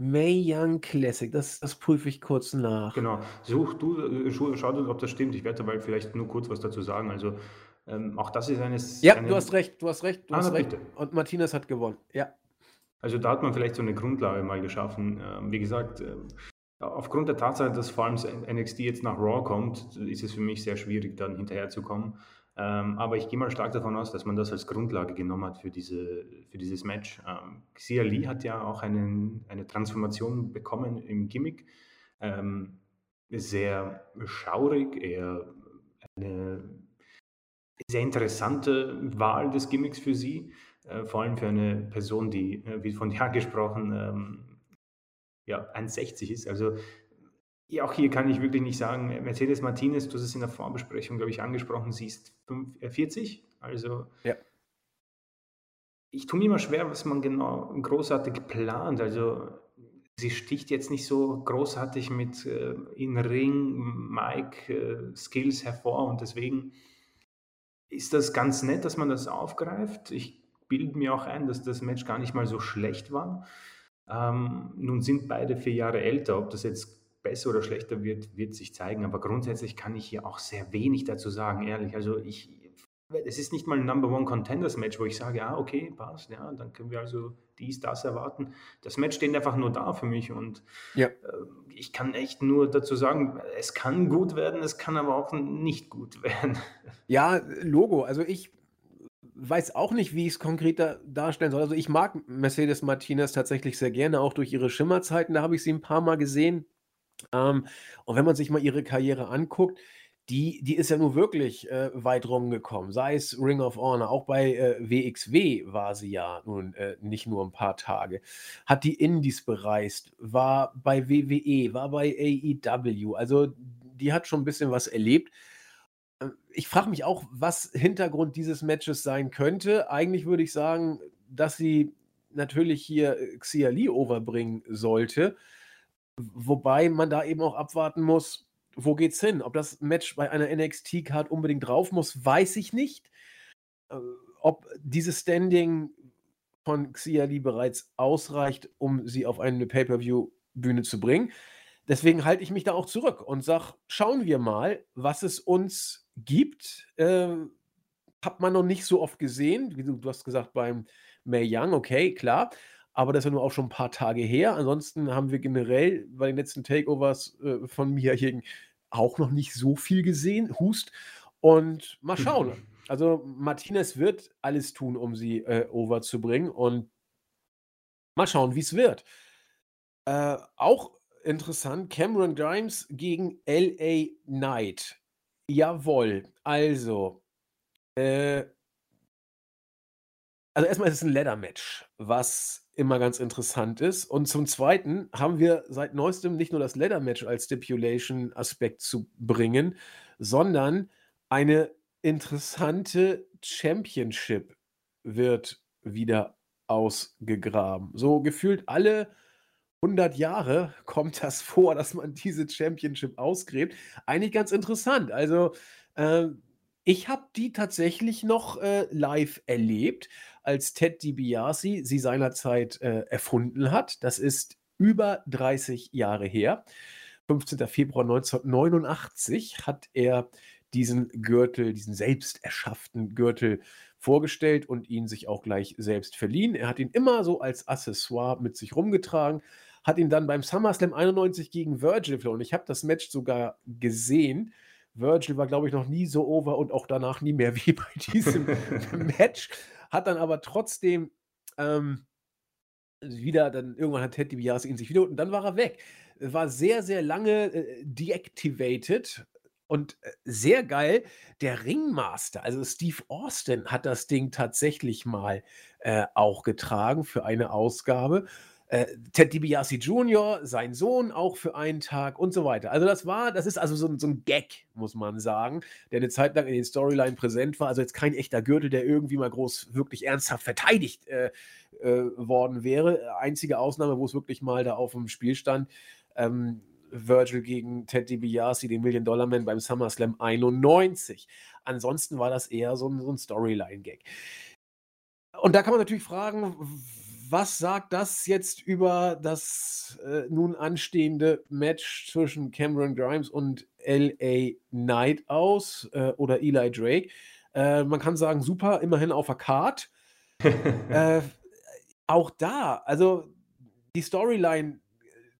May Young Classic, das, das prüfe ich kurz nach. Genau. Such du, äh, schau, schau, ob das stimmt. Ich werde dabei vielleicht nur kurz was dazu sagen. Also ähm, auch das ist eines. Ja, eine, du hast recht, du hast recht, du ah, hast recht. Bitte. Und Martinez hat gewonnen. Ja. Also da hat man vielleicht so eine Grundlage mal geschaffen. Ähm, wie gesagt, ähm, Aufgrund der Tatsache, dass vor allem NXT jetzt nach Raw kommt, ist es für mich sehr schwierig, dann hinterherzukommen. Ähm, aber ich gehe mal stark davon aus, dass man das als Grundlage genommen hat für, diese, für dieses Match. Ähm, Xia Lee hat ja auch einen, eine Transformation bekommen im Gimmick. Ähm, sehr schaurig, eher eine sehr interessante Wahl des Gimmicks für sie. Äh, vor allem für eine Person, die, äh, wie von dir angesprochen, ähm, ja, 1,60 ist. Also ja, auch hier kann ich wirklich nicht sagen, Mercedes Martinez, du hast es in der Vorbesprechung, glaube ich, angesprochen, sie ist 5, äh, 40. Also ja. ich tue mir immer schwer, was man genau großartig plant. Also sie sticht jetzt nicht so großartig mit äh, in Ring, Mike, äh, Skills hervor und deswegen ist das ganz nett, dass man das aufgreift. Ich bilde mir auch ein, dass das Match gar nicht mal so schlecht war. Ähm, nun sind beide vier Jahre älter. Ob das jetzt besser oder schlechter wird, wird sich zeigen. Aber grundsätzlich kann ich hier auch sehr wenig dazu sagen, ehrlich. Also ich, es ist nicht mal ein Number One Contenders Match, wo ich sage, ah, okay, passt, ja, dann können wir also dies, das erwarten. Das Match steht einfach nur da für mich und ja. äh, ich kann echt nur dazu sagen, es kann gut werden, es kann aber auch nicht gut werden. Ja, Logo. Also ich weiß auch nicht, wie ich es konkreter darstellen soll. Also, ich mag Mercedes Martinez tatsächlich sehr gerne, auch durch ihre Schimmerzeiten. Da habe ich sie ein paar Mal gesehen. Ähm, und wenn man sich mal ihre Karriere anguckt, die die ist ja nur wirklich, äh, weit rumgekommen, sei es Ring of Honor, auch bei, äh, WXW war sie ja nun, äh, nicht nur ein paar Tage, hat die Indies bereist, war bei WWE, war bei AEW, also die hat schon ein bisschen was erlebt. Äh, ich frage mich auch, was Hintergrund dieses Matches sein könnte. Eigentlich würde ich sagen, dass sie natürlich hier, äh, Xia Li overbringen sollte, wobei man da eben auch abwarten muss wo geht's hin? Ob das Match bei einer NXT-Card unbedingt drauf muss, weiß ich nicht. Äh, ob dieses Standing von Xia Li bereits ausreicht, um sie auf eine Pay-Per-View-Bühne zu bringen. Deswegen halte ich mich da auch zurück und sage, schauen wir mal, was es uns gibt. Äh, hat man noch nicht so oft gesehen. Wie du, du hast gesagt, beim May Young, okay, klar. Aber das ist ja nur auch schon ein paar Tage her. Ansonsten haben wir generell bei den letzten Takeovers äh, von mir hier auch noch nicht so viel gesehen, Hust. Und mal schauen. Also Martinez wird alles tun, um sie äh, overzubringen. Und mal schauen, wie es wird. Äh, auch interessant, Cameron Grimes gegen LA Knight. Jawohl. Also, äh, also erstmal ist es ein Ladder-Match, was immer ganz interessant ist. Und zum Zweiten haben wir seit neuestem nicht nur das Ladder-Match als Stipulation-Aspekt zu bringen, sondern eine interessante Championship wird wieder ausgegraben. So gefühlt alle 100 Jahre kommt das vor, dass man diese Championship ausgräbt. Eigentlich ganz interessant. Also, äh, ich habe die tatsächlich noch äh, live erlebt als Ted DiBiase sie seinerzeit äh, erfunden hat. Das ist über 30 Jahre her. 15. Februar 1989 hat er diesen Gürtel, diesen selbst erschafften Gürtel vorgestellt und ihn sich auch gleich selbst verliehen. Er hat ihn immer so als Accessoire mit sich rumgetragen, hat ihn dann beim SummerSlam 91 gegen Virgil verloren. Ich habe das Match sogar gesehen. Virgil war, glaube ich, noch nie so over und auch danach nie mehr wie bei diesem Match hat dann aber trotzdem ähm, wieder, dann irgendwann hat Ted DiBiase ihn sich wieder und dann war er weg. War sehr, sehr lange äh, deactivated und äh, sehr geil. Der Ringmaster, also Steve Austin, hat das Ding tatsächlich mal äh, auch getragen für eine Ausgabe. Äh, Ted DiBiase Jr., sein Sohn auch für einen Tag und so weiter. Also das war, das ist also so, so ein Gag, muss man sagen, der eine Zeit lang in den Storyline präsent war. Also jetzt kein echter Gürtel, der irgendwie mal groß, wirklich ernsthaft verteidigt äh, äh, worden wäre. Einzige Ausnahme, wo es wirklich mal da auf dem Spiel stand. Ähm, Virgil gegen Ted DiBiase, den Million Dollar Man beim SummerSlam 91. Ansonsten war das eher so ein, so ein Storyline-Gag. Und da kann man natürlich fragen, was sagt das jetzt über das äh, nun anstehende Match zwischen Cameron Grimes und LA Knight aus äh, oder Eli Drake? Äh, man kann sagen, super, immerhin auf der Card. Äh, auch da, also die Storyline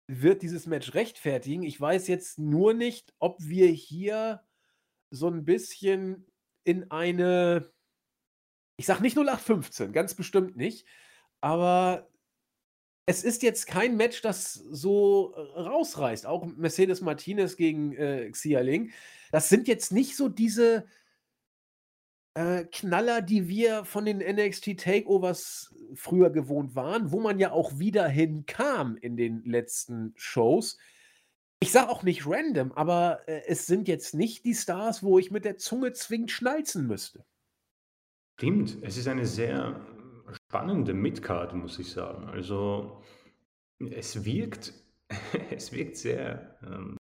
wird dieses Match rechtfertigen. Ich weiß jetzt nur nicht, ob wir hier so ein bisschen in eine, ich sag nicht 0815, ganz bestimmt nicht, aber es ist jetzt kein Match, das so äh, rausreißt. Auch Mercedes Martinez gegen äh, Xia Ling. Das sind jetzt nicht so diese äh, Knaller, die wir von den NXT Takeovers früher gewohnt waren, wo man ja auch wieder hinkam in den letzten Shows. Ich sage auch nicht random, aber äh, es sind jetzt nicht die Stars, wo ich mit der Zunge zwingend schnalzen müsste. Stimmt, es ist eine sehr spannende Midcard, muss ich sagen. Also es wirkt, es wirkt sehr ähm,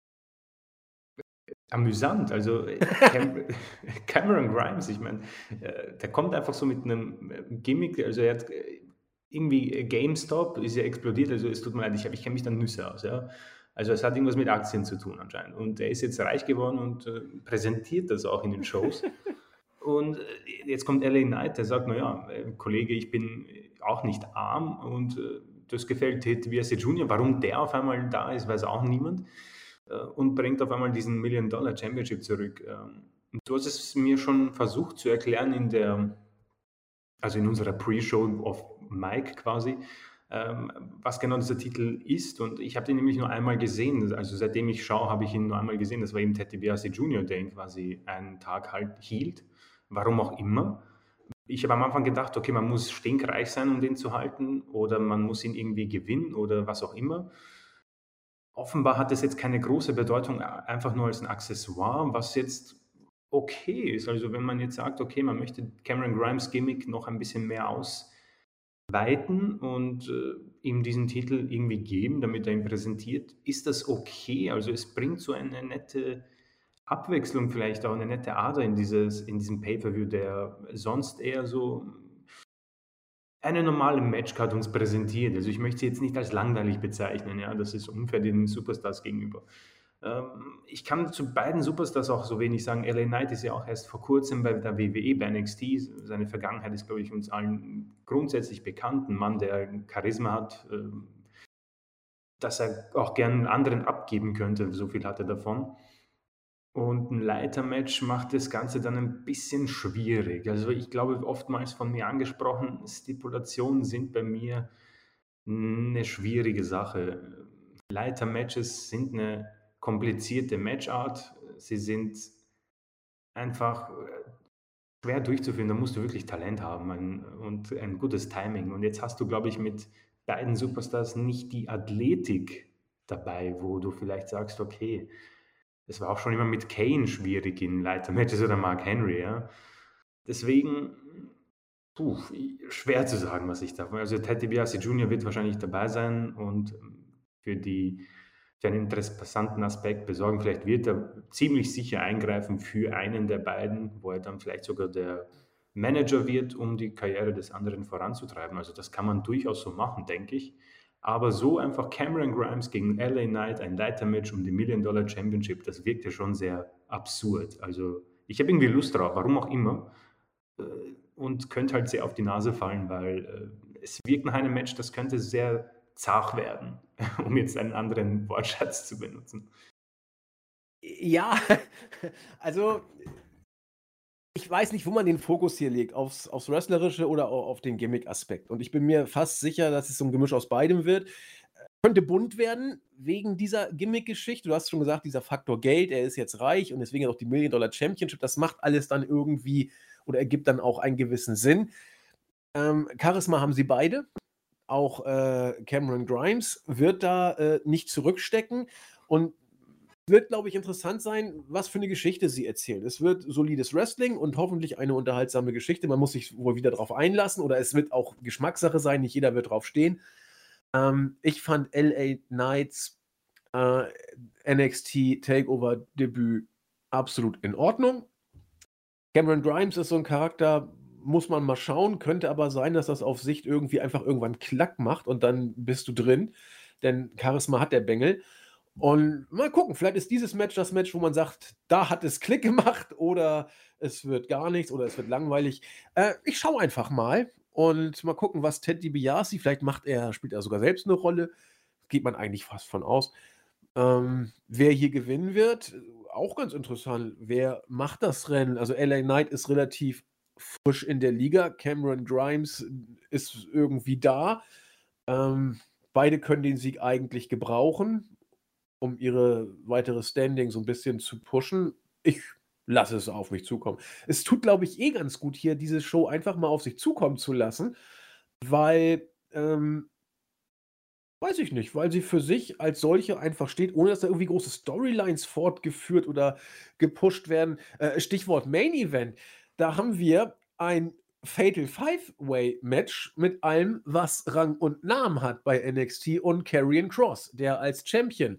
amüsant. Also Cam Cameron Grimes, ich meine, äh, der kommt einfach so mit einem äh, Gimmick, also er hat äh, irgendwie GameStop ist ja explodiert, also es tut mir leid, ich, ich kenne mich dann Nüsse aus, ja. Also es hat irgendwas mit Aktien zu tun anscheinend. Und er ist jetzt reich geworden und äh, präsentiert das auch in den Shows. Und äh, jetzt kommt LA Knight, der sagt, naja, äh, Kollege, ich bin auch nicht arm und äh, das gefällt Ted Viase Jr. Warum der auf einmal da ist, weiß auch niemand. Und bringt auf einmal diesen Million Dollar Championship zurück. Ähm, du hast es mir schon versucht zu erklären in der also in unserer Pre-Show auf Mike quasi, ähm, was genau dieser Titel ist. Und ich habe den nämlich nur einmal gesehen. Also seitdem ich schaue, habe ich ihn nur einmal gesehen. Das war eben Teddy DiBiase Jr., der ihn quasi einen Tag halt hielt. Warum auch immer. Ich habe am Anfang gedacht, okay, man muss stinkreich sein, um den zu halten, oder man muss ihn irgendwie gewinnen oder was auch immer. Offenbar hat das jetzt keine große Bedeutung, einfach nur als ein Accessoire, was jetzt okay ist. Also wenn man jetzt sagt, okay, man möchte Cameron Grimes Gimmick noch ein bisschen mehr ausweiten und äh, ihm diesen Titel irgendwie geben, damit er ihn präsentiert, ist das okay. Also es bringt so eine nette Abwechslung vielleicht auch, eine nette Ader in, dieses, in diesem Pay-Per-View, der sonst eher so eine normale Matchcard uns präsentiert. Also ich möchte sie jetzt nicht als langweilig bezeichnen, ja, das ist unfair den Superstars gegenüber. Ähm, ich kann zu beiden Superstars auch so wenig sagen. LA Knight ist ja auch erst vor kurzem bei der WWE, bei NXT. Seine Vergangenheit ist, glaube ich, uns allen grundsätzlich bekannt. Ein Mann, der Charisma hat, ähm, dass er auch gern anderen abgeben könnte. So viel hat er davon. Und ein Leitermatch macht das Ganze dann ein bisschen schwierig. Also ich glaube, oftmals von mir angesprochen, Stipulationen sind bei mir eine schwierige Sache. Leitermatches sind eine komplizierte Matchart. Sie sind einfach äh, schwer durchzuführen. Da musst du wirklich Talent haben und ein gutes Timing. Und jetzt hast du, glaube ich, mit beiden Superstars nicht die Athletik dabei, wo du vielleicht sagst, okay, es war auch schon immer mit Kane schwierig in Leitermatches oder Mark Henry. Ja. Deswegen, puh, schwer zu sagen, was ich da. Also Teddy DiBiase Jr. wird wahrscheinlich dabei sein und für, die, für einen interessanten Aspekt besorgen. Vielleicht wird er ziemlich sicher eingreifen für einen der beiden, wo er dann vielleicht sogar der Manager wird, um die Karriere des anderen voranzutreiben. Also das kann man durchaus so machen, denke ich. Aber so einfach Cameron Grimes gegen LA Knight, ein Leitermatch um die Million Dollar Championship, das wirkt ja schon sehr absurd. Also ich habe irgendwie Lust drauf, warum auch immer. Äh, und könnte halt sehr auf die Nase fallen, weil äh, es wirkt nach einem Match, das könnte sehr zart werden, um jetzt einen anderen Wortschatz zu benutzen. Ja, also ich weiß nicht, wo man den Fokus hier legt, aufs, aufs Wrestlerische oder auf den Gimmick-Aspekt. Und ich bin mir fast sicher, dass es so ein Gemisch aus beidem wird. Könnte bunt werden wegen dieser Gimmick-Geschichte. Du hast schon gesagt, dieser Faktor Geld, er ist jetzt reich und deswegen auch die Million Dollar Championship. Das macht alles dann irgendwie oder ergibt dann auch einen gewissen Sinn. Ähm, Charisma haben sie beide. Auch äh, Cameron Grimes wird da äh, nicht zurückstecken. Und wird, glaube ich, interessant sein, was für eine Geschichte sie erzählen. Es wird solides Wrestling und hoffentlich eine unterhaltsame Geschichte. Man muss sich wohl wieder darauf einlassen oder es wird auch Geschmackssache sein. Nicht jeder wird drauf stehen. Ähm, ich fand LA Knights äh, NXT Takeover Debüt absolut in Ordnung. Cameron Grimes ist so ein Charakter, muss man mal schauen, könnte aber sein, dass das auf Sicht irgendwie einfach irgendwann Klack macht und dann bist du drin. Denn Charisma hat der Bengel. Und mal gucken, vielleicht ist dieses Match das Match, wo man sagt, da hat es Klick gemacht oder es wird gar nichts oder es wird langweilig. Äh, ich schaue einfach mal und mal gucken, was Ted DiBiase, vielleicht macht er, spielt er sogar selbst eine Rolle. Geht man eigentlich fast von aus. Ähm, wer hier gewinnen wird, auch ganz interessant. Wer macht das Rennen? Also LA Knight ist relativ frisch in der Liga. Cameron Grimes ist irgendwie da. Ähm, beide können den Sieg eigentlich gebrauchen um ihre weitere Standing so ein bisschen zu pushen. Ich lasse es auf mich zukommen. Es tut, glaube ich, eh ganz gut, hier diese Show einfach mal auf sich zukommen zu lassen, weil, ähm, weiß ich nicht, weil sie für sich als solche einfach steht, ohne dass da irgendwie große Storylines fortgeführt oder gepusht werden. Äh, Stichwort Main Event. Da haben wir ein Fatal Five-Way Match mit allem, was Rang und Namen hat bei NXT und Karrion Cross, der als Champion äh,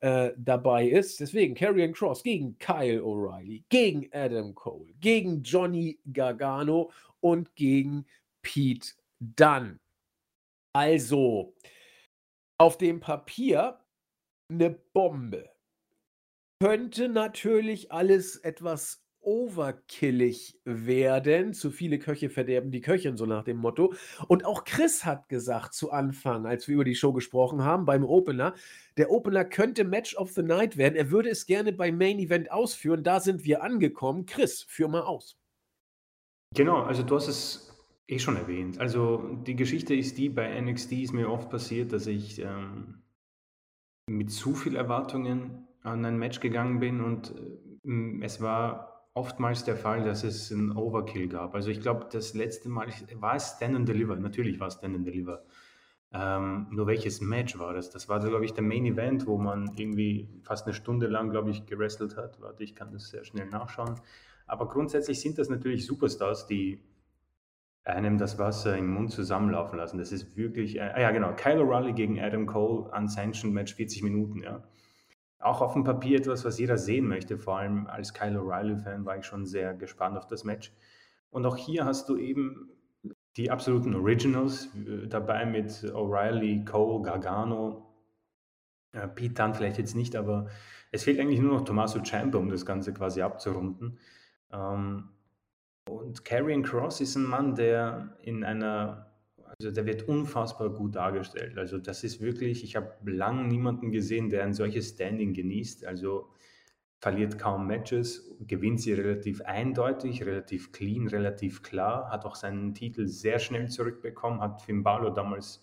dabei ist. Deswegen Karrion Cross gegen Kyle O'Reilly, gegen Adam Cole, gegen Johnny Gargano und gegen Pete Dunn. Also, auf dem Papier eine Bombe. Könnte natürlich alles etwas overkillig werden. Zu viele Köche verderben die Köchin, so nach dem Motto. Und auch Chris hat gesagt zu Anfang, als wir über die Show gesprochen haben, beim Opener, der Opener könnte Match of the Night werden. Er würde es gerne beim Main Event ausführen. Da sind wir angekommen. Chris, führ mal aus. Genau, also du hast es Eh schon erwähnt. Also die Geschichte ist die, bei NXT ist mir oft passiert, dass ich ähm, mit zu viel Erwartungen an ein Match gegangen bin und äh, es war oftmals der Fall, dass es einen Overkill gab. Also ich glaube, das letzte Mal war es Stand and Deliver. Natürlich war es Stand and Deliver. Ähm, nur welches Match war das? Das war, glaube ich, der Main Event, wo man irgendwie fast eine Stunde lang, glaube ich, gewrestelt hat. Warte, ich kann das sehr schnell nachschauen. Aber grundsätzlich sind das natürlich Superstars, die einem das Wasser im Mund zusammenlaufen lassen. Das ist wirklich, äh, ah ja genau, Kyle O'Reilly gegen Adam Cole, Unsanctioned Match, 40 Minuten, ja. Auch auf dem Papier etwas, was jeder sehen möchte. Vor allem als Kyle O'Reilly-Fan war ich schon sehr gespannt auf das Match. Und auch hier hast du eben die absoluten Originals äh, dabei mit O'Reilly, Cole, Gargano, äh, Pete Dunne vielleicht jetzt nicht, aber es fehlt eigentlich nur noch Tommaso Ciampa, um das Ganze quasi abzurunden. Ähm, und Karrion Cross ist ein Mann, der in einer, also der wird unfassbar gut dargestellt. Also das ist wirklich, ich habe lange niemanden gesehen, der ein solches Standing genießt. Also verliert kaum Matches, gewinnt sie relativ eindeutig, relativ clean, relativ klar, hat auch seinen Titel sehr schnell zurückbekommen, hat Finn Balor damals,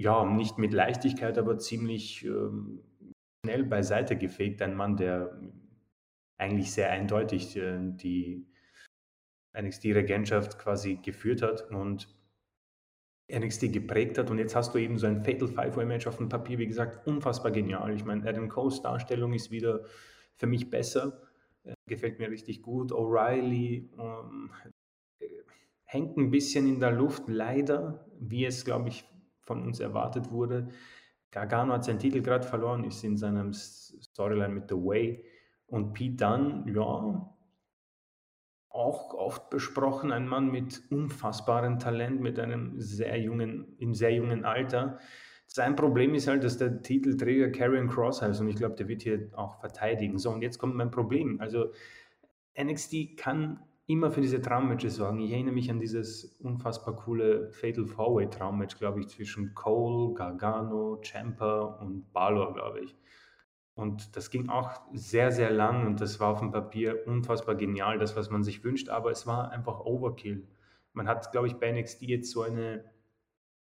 ja, nicht mit Leichtigkeit, aber ziemlich ähm, schnell beiseite gefegt. Ein Mann, der eigentlich sehr eindeutig äh, die NXT-Regentschaft quasi geführt hat und NXT geprägt hat. Und jetzt hast du eben so ein Fatal Five-Way-Match auf dem Papier, wie gesagt, unfassbar genial. Ich meine, Adam Coles Darstellung ist wieder für mich besser, äh, gefällt mir richtig gut. O'Reilly ähm, hängt ein bisschen in der Luft, leider, wie es, glaube ich, von uns erwartet wurde. Gargano hat seinen Titel gerade verloren, ist in seinem Storyline mit The Way. Und Pete Dunne, ja, auch oft besprochen, ein Mann mit unfassbarem Talent, mit einem sehr jungen, im sehr jungen Alter. Sein Problem ist halt, dass der Titelträger Karrion Cross heißt und ich glaube, der wird hier auch verteidigen. So, und jetzt kommt mein Problem. Also NXT kann immer für diese Traummatches sorgen. Ich erinnere mich an dieses unfassbar coole Fatal Four-Way Traummatch, glaube ich, zwischen Cole, Gargano, Champa und Balor, glaube ich. Und das ging auch sehr, sehr lang und das war auf dem Papier unfassbar genial, das, was man sich wünscht, aber es war einfach Overkill. Man hat, glaube ich, bei NXT jetzt so eine,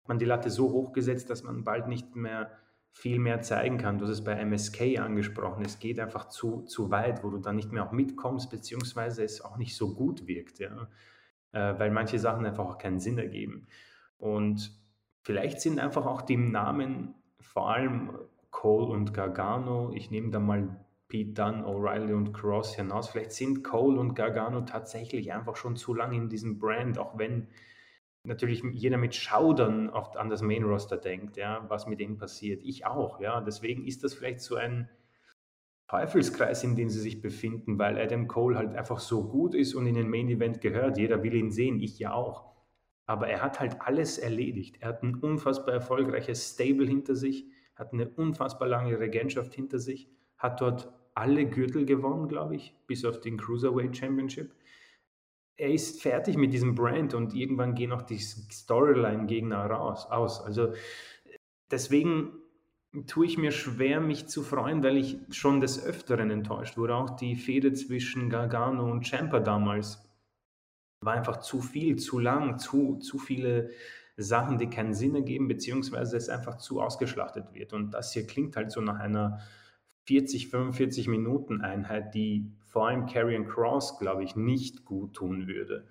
man die Latte so hoch gesetzt, dass man bald nicht mehr viel mehr zeigen kann. Du hast es bei MSK angesprochen, es geht einfach zu, zu weit, wo du dann nicht mehr auch mitkommst, beziehungsweise es auch nicht so gut wirkt, ja? Äh, weil manche Sachen einfach auch keinen Sinn ergeben. Und vielleicht sind einfach auch die Namen vor allem Cole und Gargano. Ich nehme da mal Pete Dunne, O'Reilly und Cross hinaus. Vielleicht sind Cole und Gargano tatsächlich einfach schon zu lange in diesem Brand, auch wenn natürlich jeder mit Schaudern oft an das Main Roster denkt, ja, was mit ihnen passiert. Ich auch, ja. Deswegen ist das vielleicht so ein Teufelskreis, in dem sie sich befinden, weil Adam Cole halt einfach so gut ist und in den Main Event gehört. Jeder will ihn sehen, ich ja auch. Aber er hat halt alles erledigt. Er hat ein unfassbar erfolgreiches Stable hinter sich hat eine unfassbar lange Regentschaft hinter sich, hat dort alle Gürtel gewonnen, glaube ich, bis auf den Cruiserweight Championship. Er ist fertig mit diesem Brand und irgendwann gehen auch die Storyline-Gegner raus, aus. Also deswegen tue ich mir schwer, mich zu freuen, weil ich schon des Öfteren enttäuscht wurde. Auch die Fehde zwischen Gargano und Champa damals war einfach zu viel, zu lang, zu, zu viele Sachen, die keinen Sinn ergeben, beziehungsweise es einfach zu ausgeschlachtet wird. Und das hier klingt halt so nach einer 40, 45 Minuten Einheit, die vor allem Carrion Cross, glaube ich, nicht gut tun würde.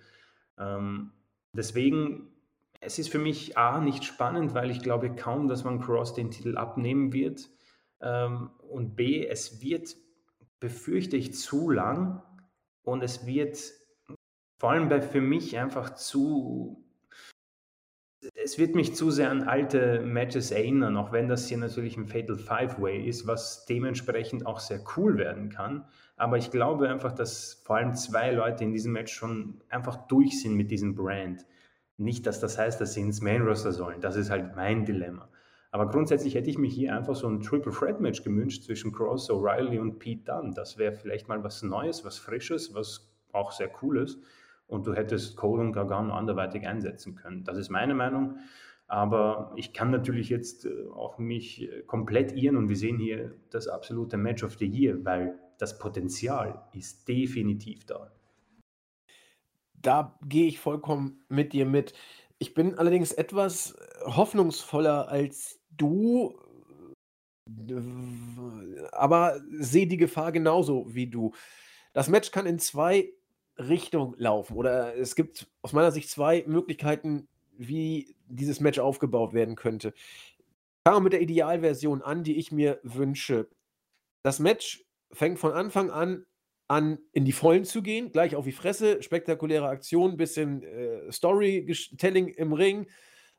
Ähm, deswegen, es ist für mich A, nicht spannend, weil ich glaube kaum, dass man Cross den Titel abnehmen wird. Ähm, und B, es wird, befürchte ich, zu lang und es wird vor allem bei für mich einfach zu es wird mich zu sehr an alte Matches erinnern, auch wenn das hier natürlich ein Fatal Five-Way ist, was dementsprechend auch sehr cool werden kann. Aber ich glaube einfach, dass vor allem zwei Leute in diesem Match schon einfach durch sind mit diesem Brand. Nicht, dass das heißt, dass sie ins Main Roster sollen. Das ist halt mein Dilemma. Aber grundsätzlich hätte ich mir hier einfach so ein Triple Threat Match gewünscht zwischen Cross, O'Reilly und Pete Dunne. Das wäre vielleicht mal was Neues, was Frisches, was auch sehr Cooles und du hättest Cole und Gargano anderweitig einsetzen können. Das ist meine Meinung. Aber ich kann natürlich jetzt äh, auch mich äh, komplett irren und wir sehen hier das absolute Match of the Year, weil das Potenzial ist definitiv da. Da gehe ich vollkommen mit dir mit. Ich bin allerdings etwas äh, hoffnungsvoller als du, aber sehe die Gefahr genauso wie du. Das Match kann in zwei Richtungen laufen oder es gibt aus meiner Sicht zwei Möglichkeiten, wie dieses Match aufgebaut werden könnte. Fangen wir mit der Idealversion an, die ich mir wünsche. Das Match fängt von Anfang an an, in die Vollen zu gehen, gleich auf die Fresse, spektakuläre Aktion, bisschen äh, Storytelling im Ring,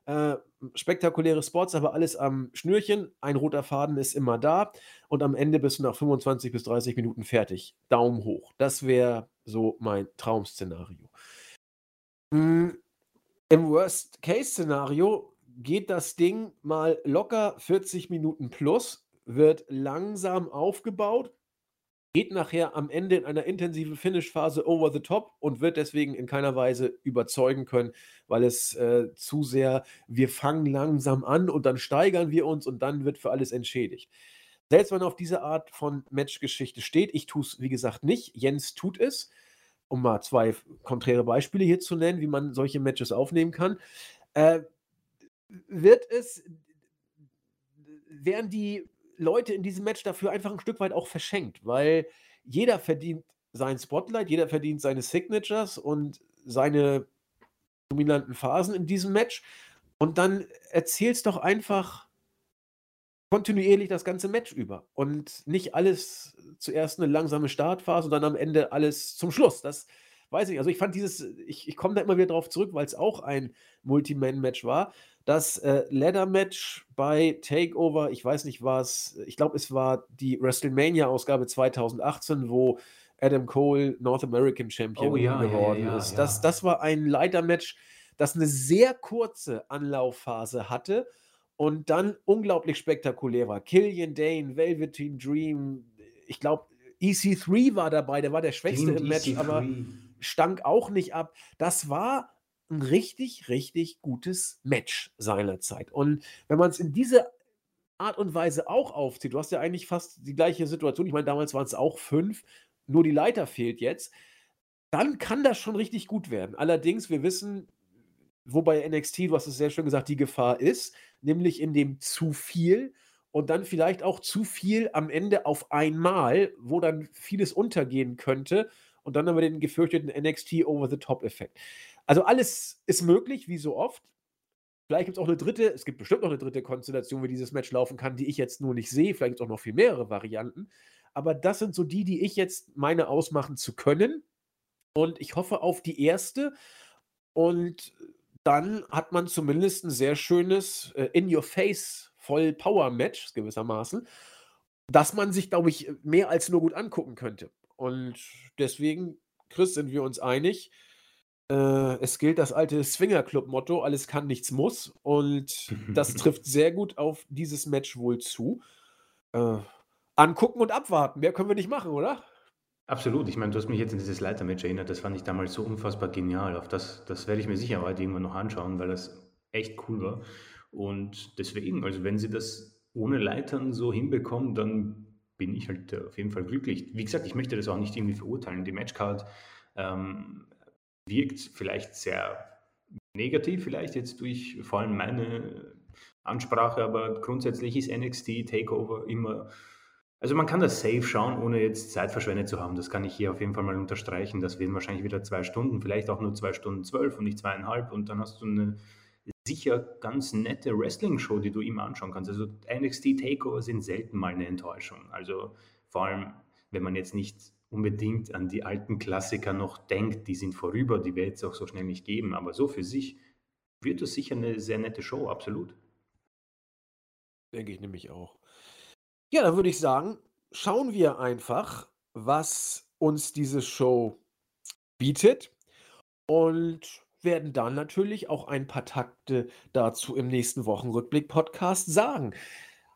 äh, spektakuläre Spots, aber alles am Schnürchen. Ein roter Faden ist immer da und am Ende bist du nach 25 bis 30 Minuten fertig. Daumen hoch. Das wäre so mein Traum-Szenario. Mhm. Im Worst-Case-Szenario geht das Ding mal locker 40 Minuten plus, wird langsam aufgebaut geht nachher am Ende in einer intensiven Finish-Phase over the top und wird deswegen in keiner Weise überzeugen können, weil es äh, zu sehr, wir fangen langsam an und dann steigern wir uns und dann wird für alles entschädigt. Selbst wenn man auf diese Art von Matchgeschichte steht, ich tue es wie gesagt nicht, Jens tut es, um mal zwei konträre Beispiele hier zu nennen, wie man solche Matches aufnehmen kann, äh, wird es, werden die Leute in diesem Match dafür einfach ein Stück weit auch verschenkt, weil jeder verdient sein Spotlight, jeder verdient seine Signatures und seine dominanten Phasen in diesem Match. Und dann erzählst doch einfach kontinuierlich das ganze Match über und nicht alles zuerst eine langsame Startphase und dann am Ende alles zum Schluss. Das weiß ich. Also ich fand dieses, ich, ich komme da immer wieder drauf zurück, weil es auch ein Multi-Man-Match war das äh, Ladder-Match bei Takeover, ich weiß nicht was, ich glaube, es war die WrestleMania-Ausgabe 2018, wo Adam Cole North American Champion oh, ja, geworden ja, ja, ist. Das, das war ein Leiter-Match, das eine sehr kurze Anlaufphase hatte und dann unglaublich spektakulär war. Killian Dane, Velveteen Dream, ich glaube, EC3 war dabei, der war der Schwächste im Match, EC3. aber stank auch nicht ab. Das war ein richtig, richtig gutes Match seinerzeit. Und wenn man es in diese Art und Weise auch aufzieht, du hast ja eigentlich fast die gleiche Situation, ich meine, damals waren es auch fünf, nur die Leiter fehlt jetzt, dann kann das schon richtig gut werden. Allerdings, wir wissen, wobei NXT, du hast es sehr schön gesagt, die Gefahr ist, nämlich in dem zu viel und dann vielleicht auch zu viel am Ende auf einmal, wo dann vieles untergehen könnte und dann haben wir den gefürchteten NXT Over-the-Top-Effekt. Also alles ist möglich, wie so oft. Vielleicht gibt es auch eine dritte, es gibt bestimmt noch eine dritte Konstellation, wie dieses Match laufen kann, die ich jetzt nur nicht sehe. Vielleicht gibt es auch noch viel mehrere Varianten. Aber das sind so die, die ich jetzt meine ausmachen zu können. Und ich hoffe auf die erste. Und dann hat man zumindest ein sehr schönes äh, In-Your-Face Voll-Power-Match gewissermaßen, das man sich, glaube ich, mehr als nur gut angucken könnte. Und deswegen, Chris, sind wir uns einig. Äh, es gilt das alte Swinger-Club-Motto: Alles kann, nichts muss. Und das trifft sehr gut auf dieses Match wohl zu. Äh, angucken und abwarten. Mehr können wir nicht machen, oder? Absolut. Ich meine, du hast mich jetzt in dieses Leiter-Match erinnert. Das fand ich damals so unfassbar genial. Auf das, das werde ich mir sicher heute irgendwann noch anschauen, weil das echt cool war. Und deswegen, also wenn sie das ohne Leitern so hinbekommen, dann bin ich halt auf jeden Fall glücklich. Wie gesagt, ich möchte das auch nicht irgendwie verurteilen. Die Matchcard ähm, wirkt vielleicht sehr negativ, vielleicht jetzt durch vor allem meine Ansprache, aber grundsätzlich ist NXT Takeover immer. Also man kann das safe schauen, ohne jetzt Zeit verschwendet zu haben. Das kann ich hier auf jeden Fall mal unterstreichen. Das werden wahrscheinlich wieder zwei Stunden, vielleicht auch nur zwei Stunden zwölf und nicht zweieinhalb. Und dann hast du eine sicher ganz nette Wrestling-Show, die du immer anschauen kannst. Also NXT Takeover sind selten mal eine Enttäuschung. Also vor allem, wenn man jetzt nicht unbedingt an die alten Klassiker noch denkt, die sind vorüber, die wird es auch so schnell nicht geben. Aber so für sich wird es sicher eine sehr nette Show, absolut. Denke ich nämlich auch. Ja, dann würde ich sagen, schauen wir einfach, was uns diese Show bietet und werden dann natürlich auch ein paar Takte dazu im nächsten Wochenrückblick-Podcast sagen.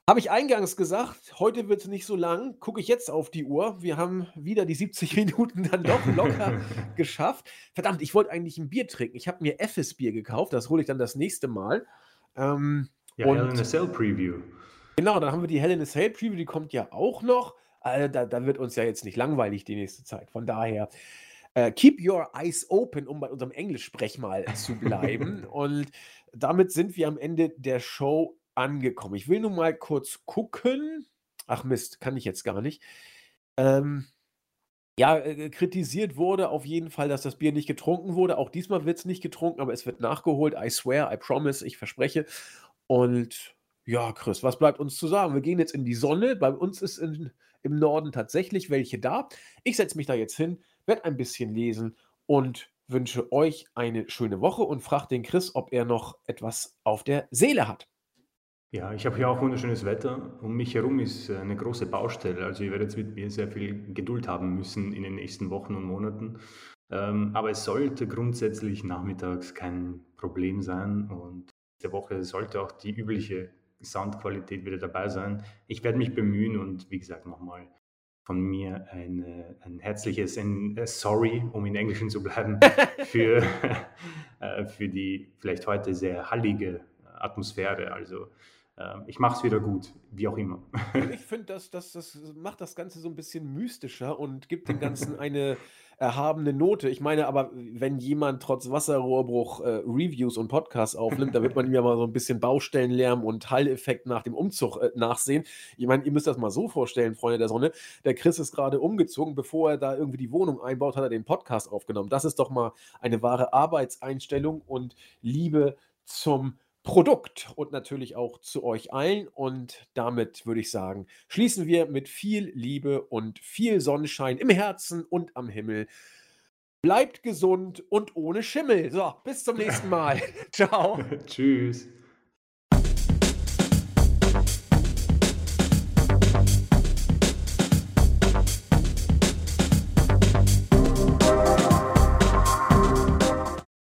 Habe ich eingangs gesagt, heute wird es nicht so lang. Gucke ich jetzt auf die Uhr. Wir haben wieder die 70 Minuten dann doch locker geschafft. Verdammt, ich wollte eigentlich ein Bier trinken. Ich habe mir Effes Bier gekauft. Das hole ich dann das nächste Mal. Ähm, ja, und, in a Cell Preview. Genau, dann haben wir die Hell in a Cell Preview. Die kommt ja auch noch. Also da, da wird uns ja jetzt nicht langweilig die nächste Zeit. Von daher Äh, keep your eyes open, um bei unserem Englischsprech mal zu bleiben. Und damit sind wir am Ende der Show angekommen. Ich will nur mal kurz gucken. Ach Mist, kann ich jetzt gar nicht. Ähm, ja, äh, kritisiert wurde auf jeden Fall, dass das Bier nicht getrunken wurde. Auch diesmal wird es nicht getrunken, aber es wird nachgeholt. I swear, I promise, ich verspreche. Und ja, Chris, was bleibt uns zu sagen? Wir gehen jetzt in die Sonne. Bei uns ist in, im Norden tatsächlich welche da. Ich setze mich da jetzt hin, werde ein bisschen lesen und wünsche euch eine schöne Woche und frage den Chris, ob er noch etwas auf der Seele hat. Ja, ich habe hier auch wunderschönes Wetter. Um mich herum ist äh, eine große Baustelle. Also ich werde jetzt mit mir sehr viel Geduld haben müssen in den nächsten Wochen und Monaten. Ähm, aber es sollte grundsätzlich nachmittags kein Problem sein. Und diese Woche sollte auch die übliche Soundqualität wieder dabei sein. Ich werde mich bemühen und wie gesagt nochmal von mir eine, ein herzliches ein, uh, Sorry, um in Englischen zu bleiben, für, äh, für die vielleicht heute sehr hallige Atmosphäre. Also ähm, ich mache es wieder gut, wie auch immer. Ich finde, das, das, das macht das Ganze so ein bisschen mystischer und gibt dem Ganzen eine erhabene Note. Ich meine aber, wenn jemand trotz Wasserrohrbruch äh, Reviews und Podcasts aufnimmt, da wird man ihm ja mal so ein bisschen Baustellenlärm und Halleffekt nach dem Umzug äh, nachsehen. Ich meine, ihr müsst das mal so vorstellen, Freunde der Sonne. Der Chris ist gerade umgezogen, bevor er da irgendwie die Wohnung einbaut, hat er den Podcast aufgenommen. Das ist doch mal eine wahre Arbeitseinstellung und Liebe zum Produkt und natürlich auch zu euch allen. Und damit würde ich sagen, schließen wir mit viel Liebe und viel Sonnenschein im Herzen und am Himmel. Bleibt gesund und ohne Schimmel. So, bis zum nächsten Mal. Ciao. Tschüss.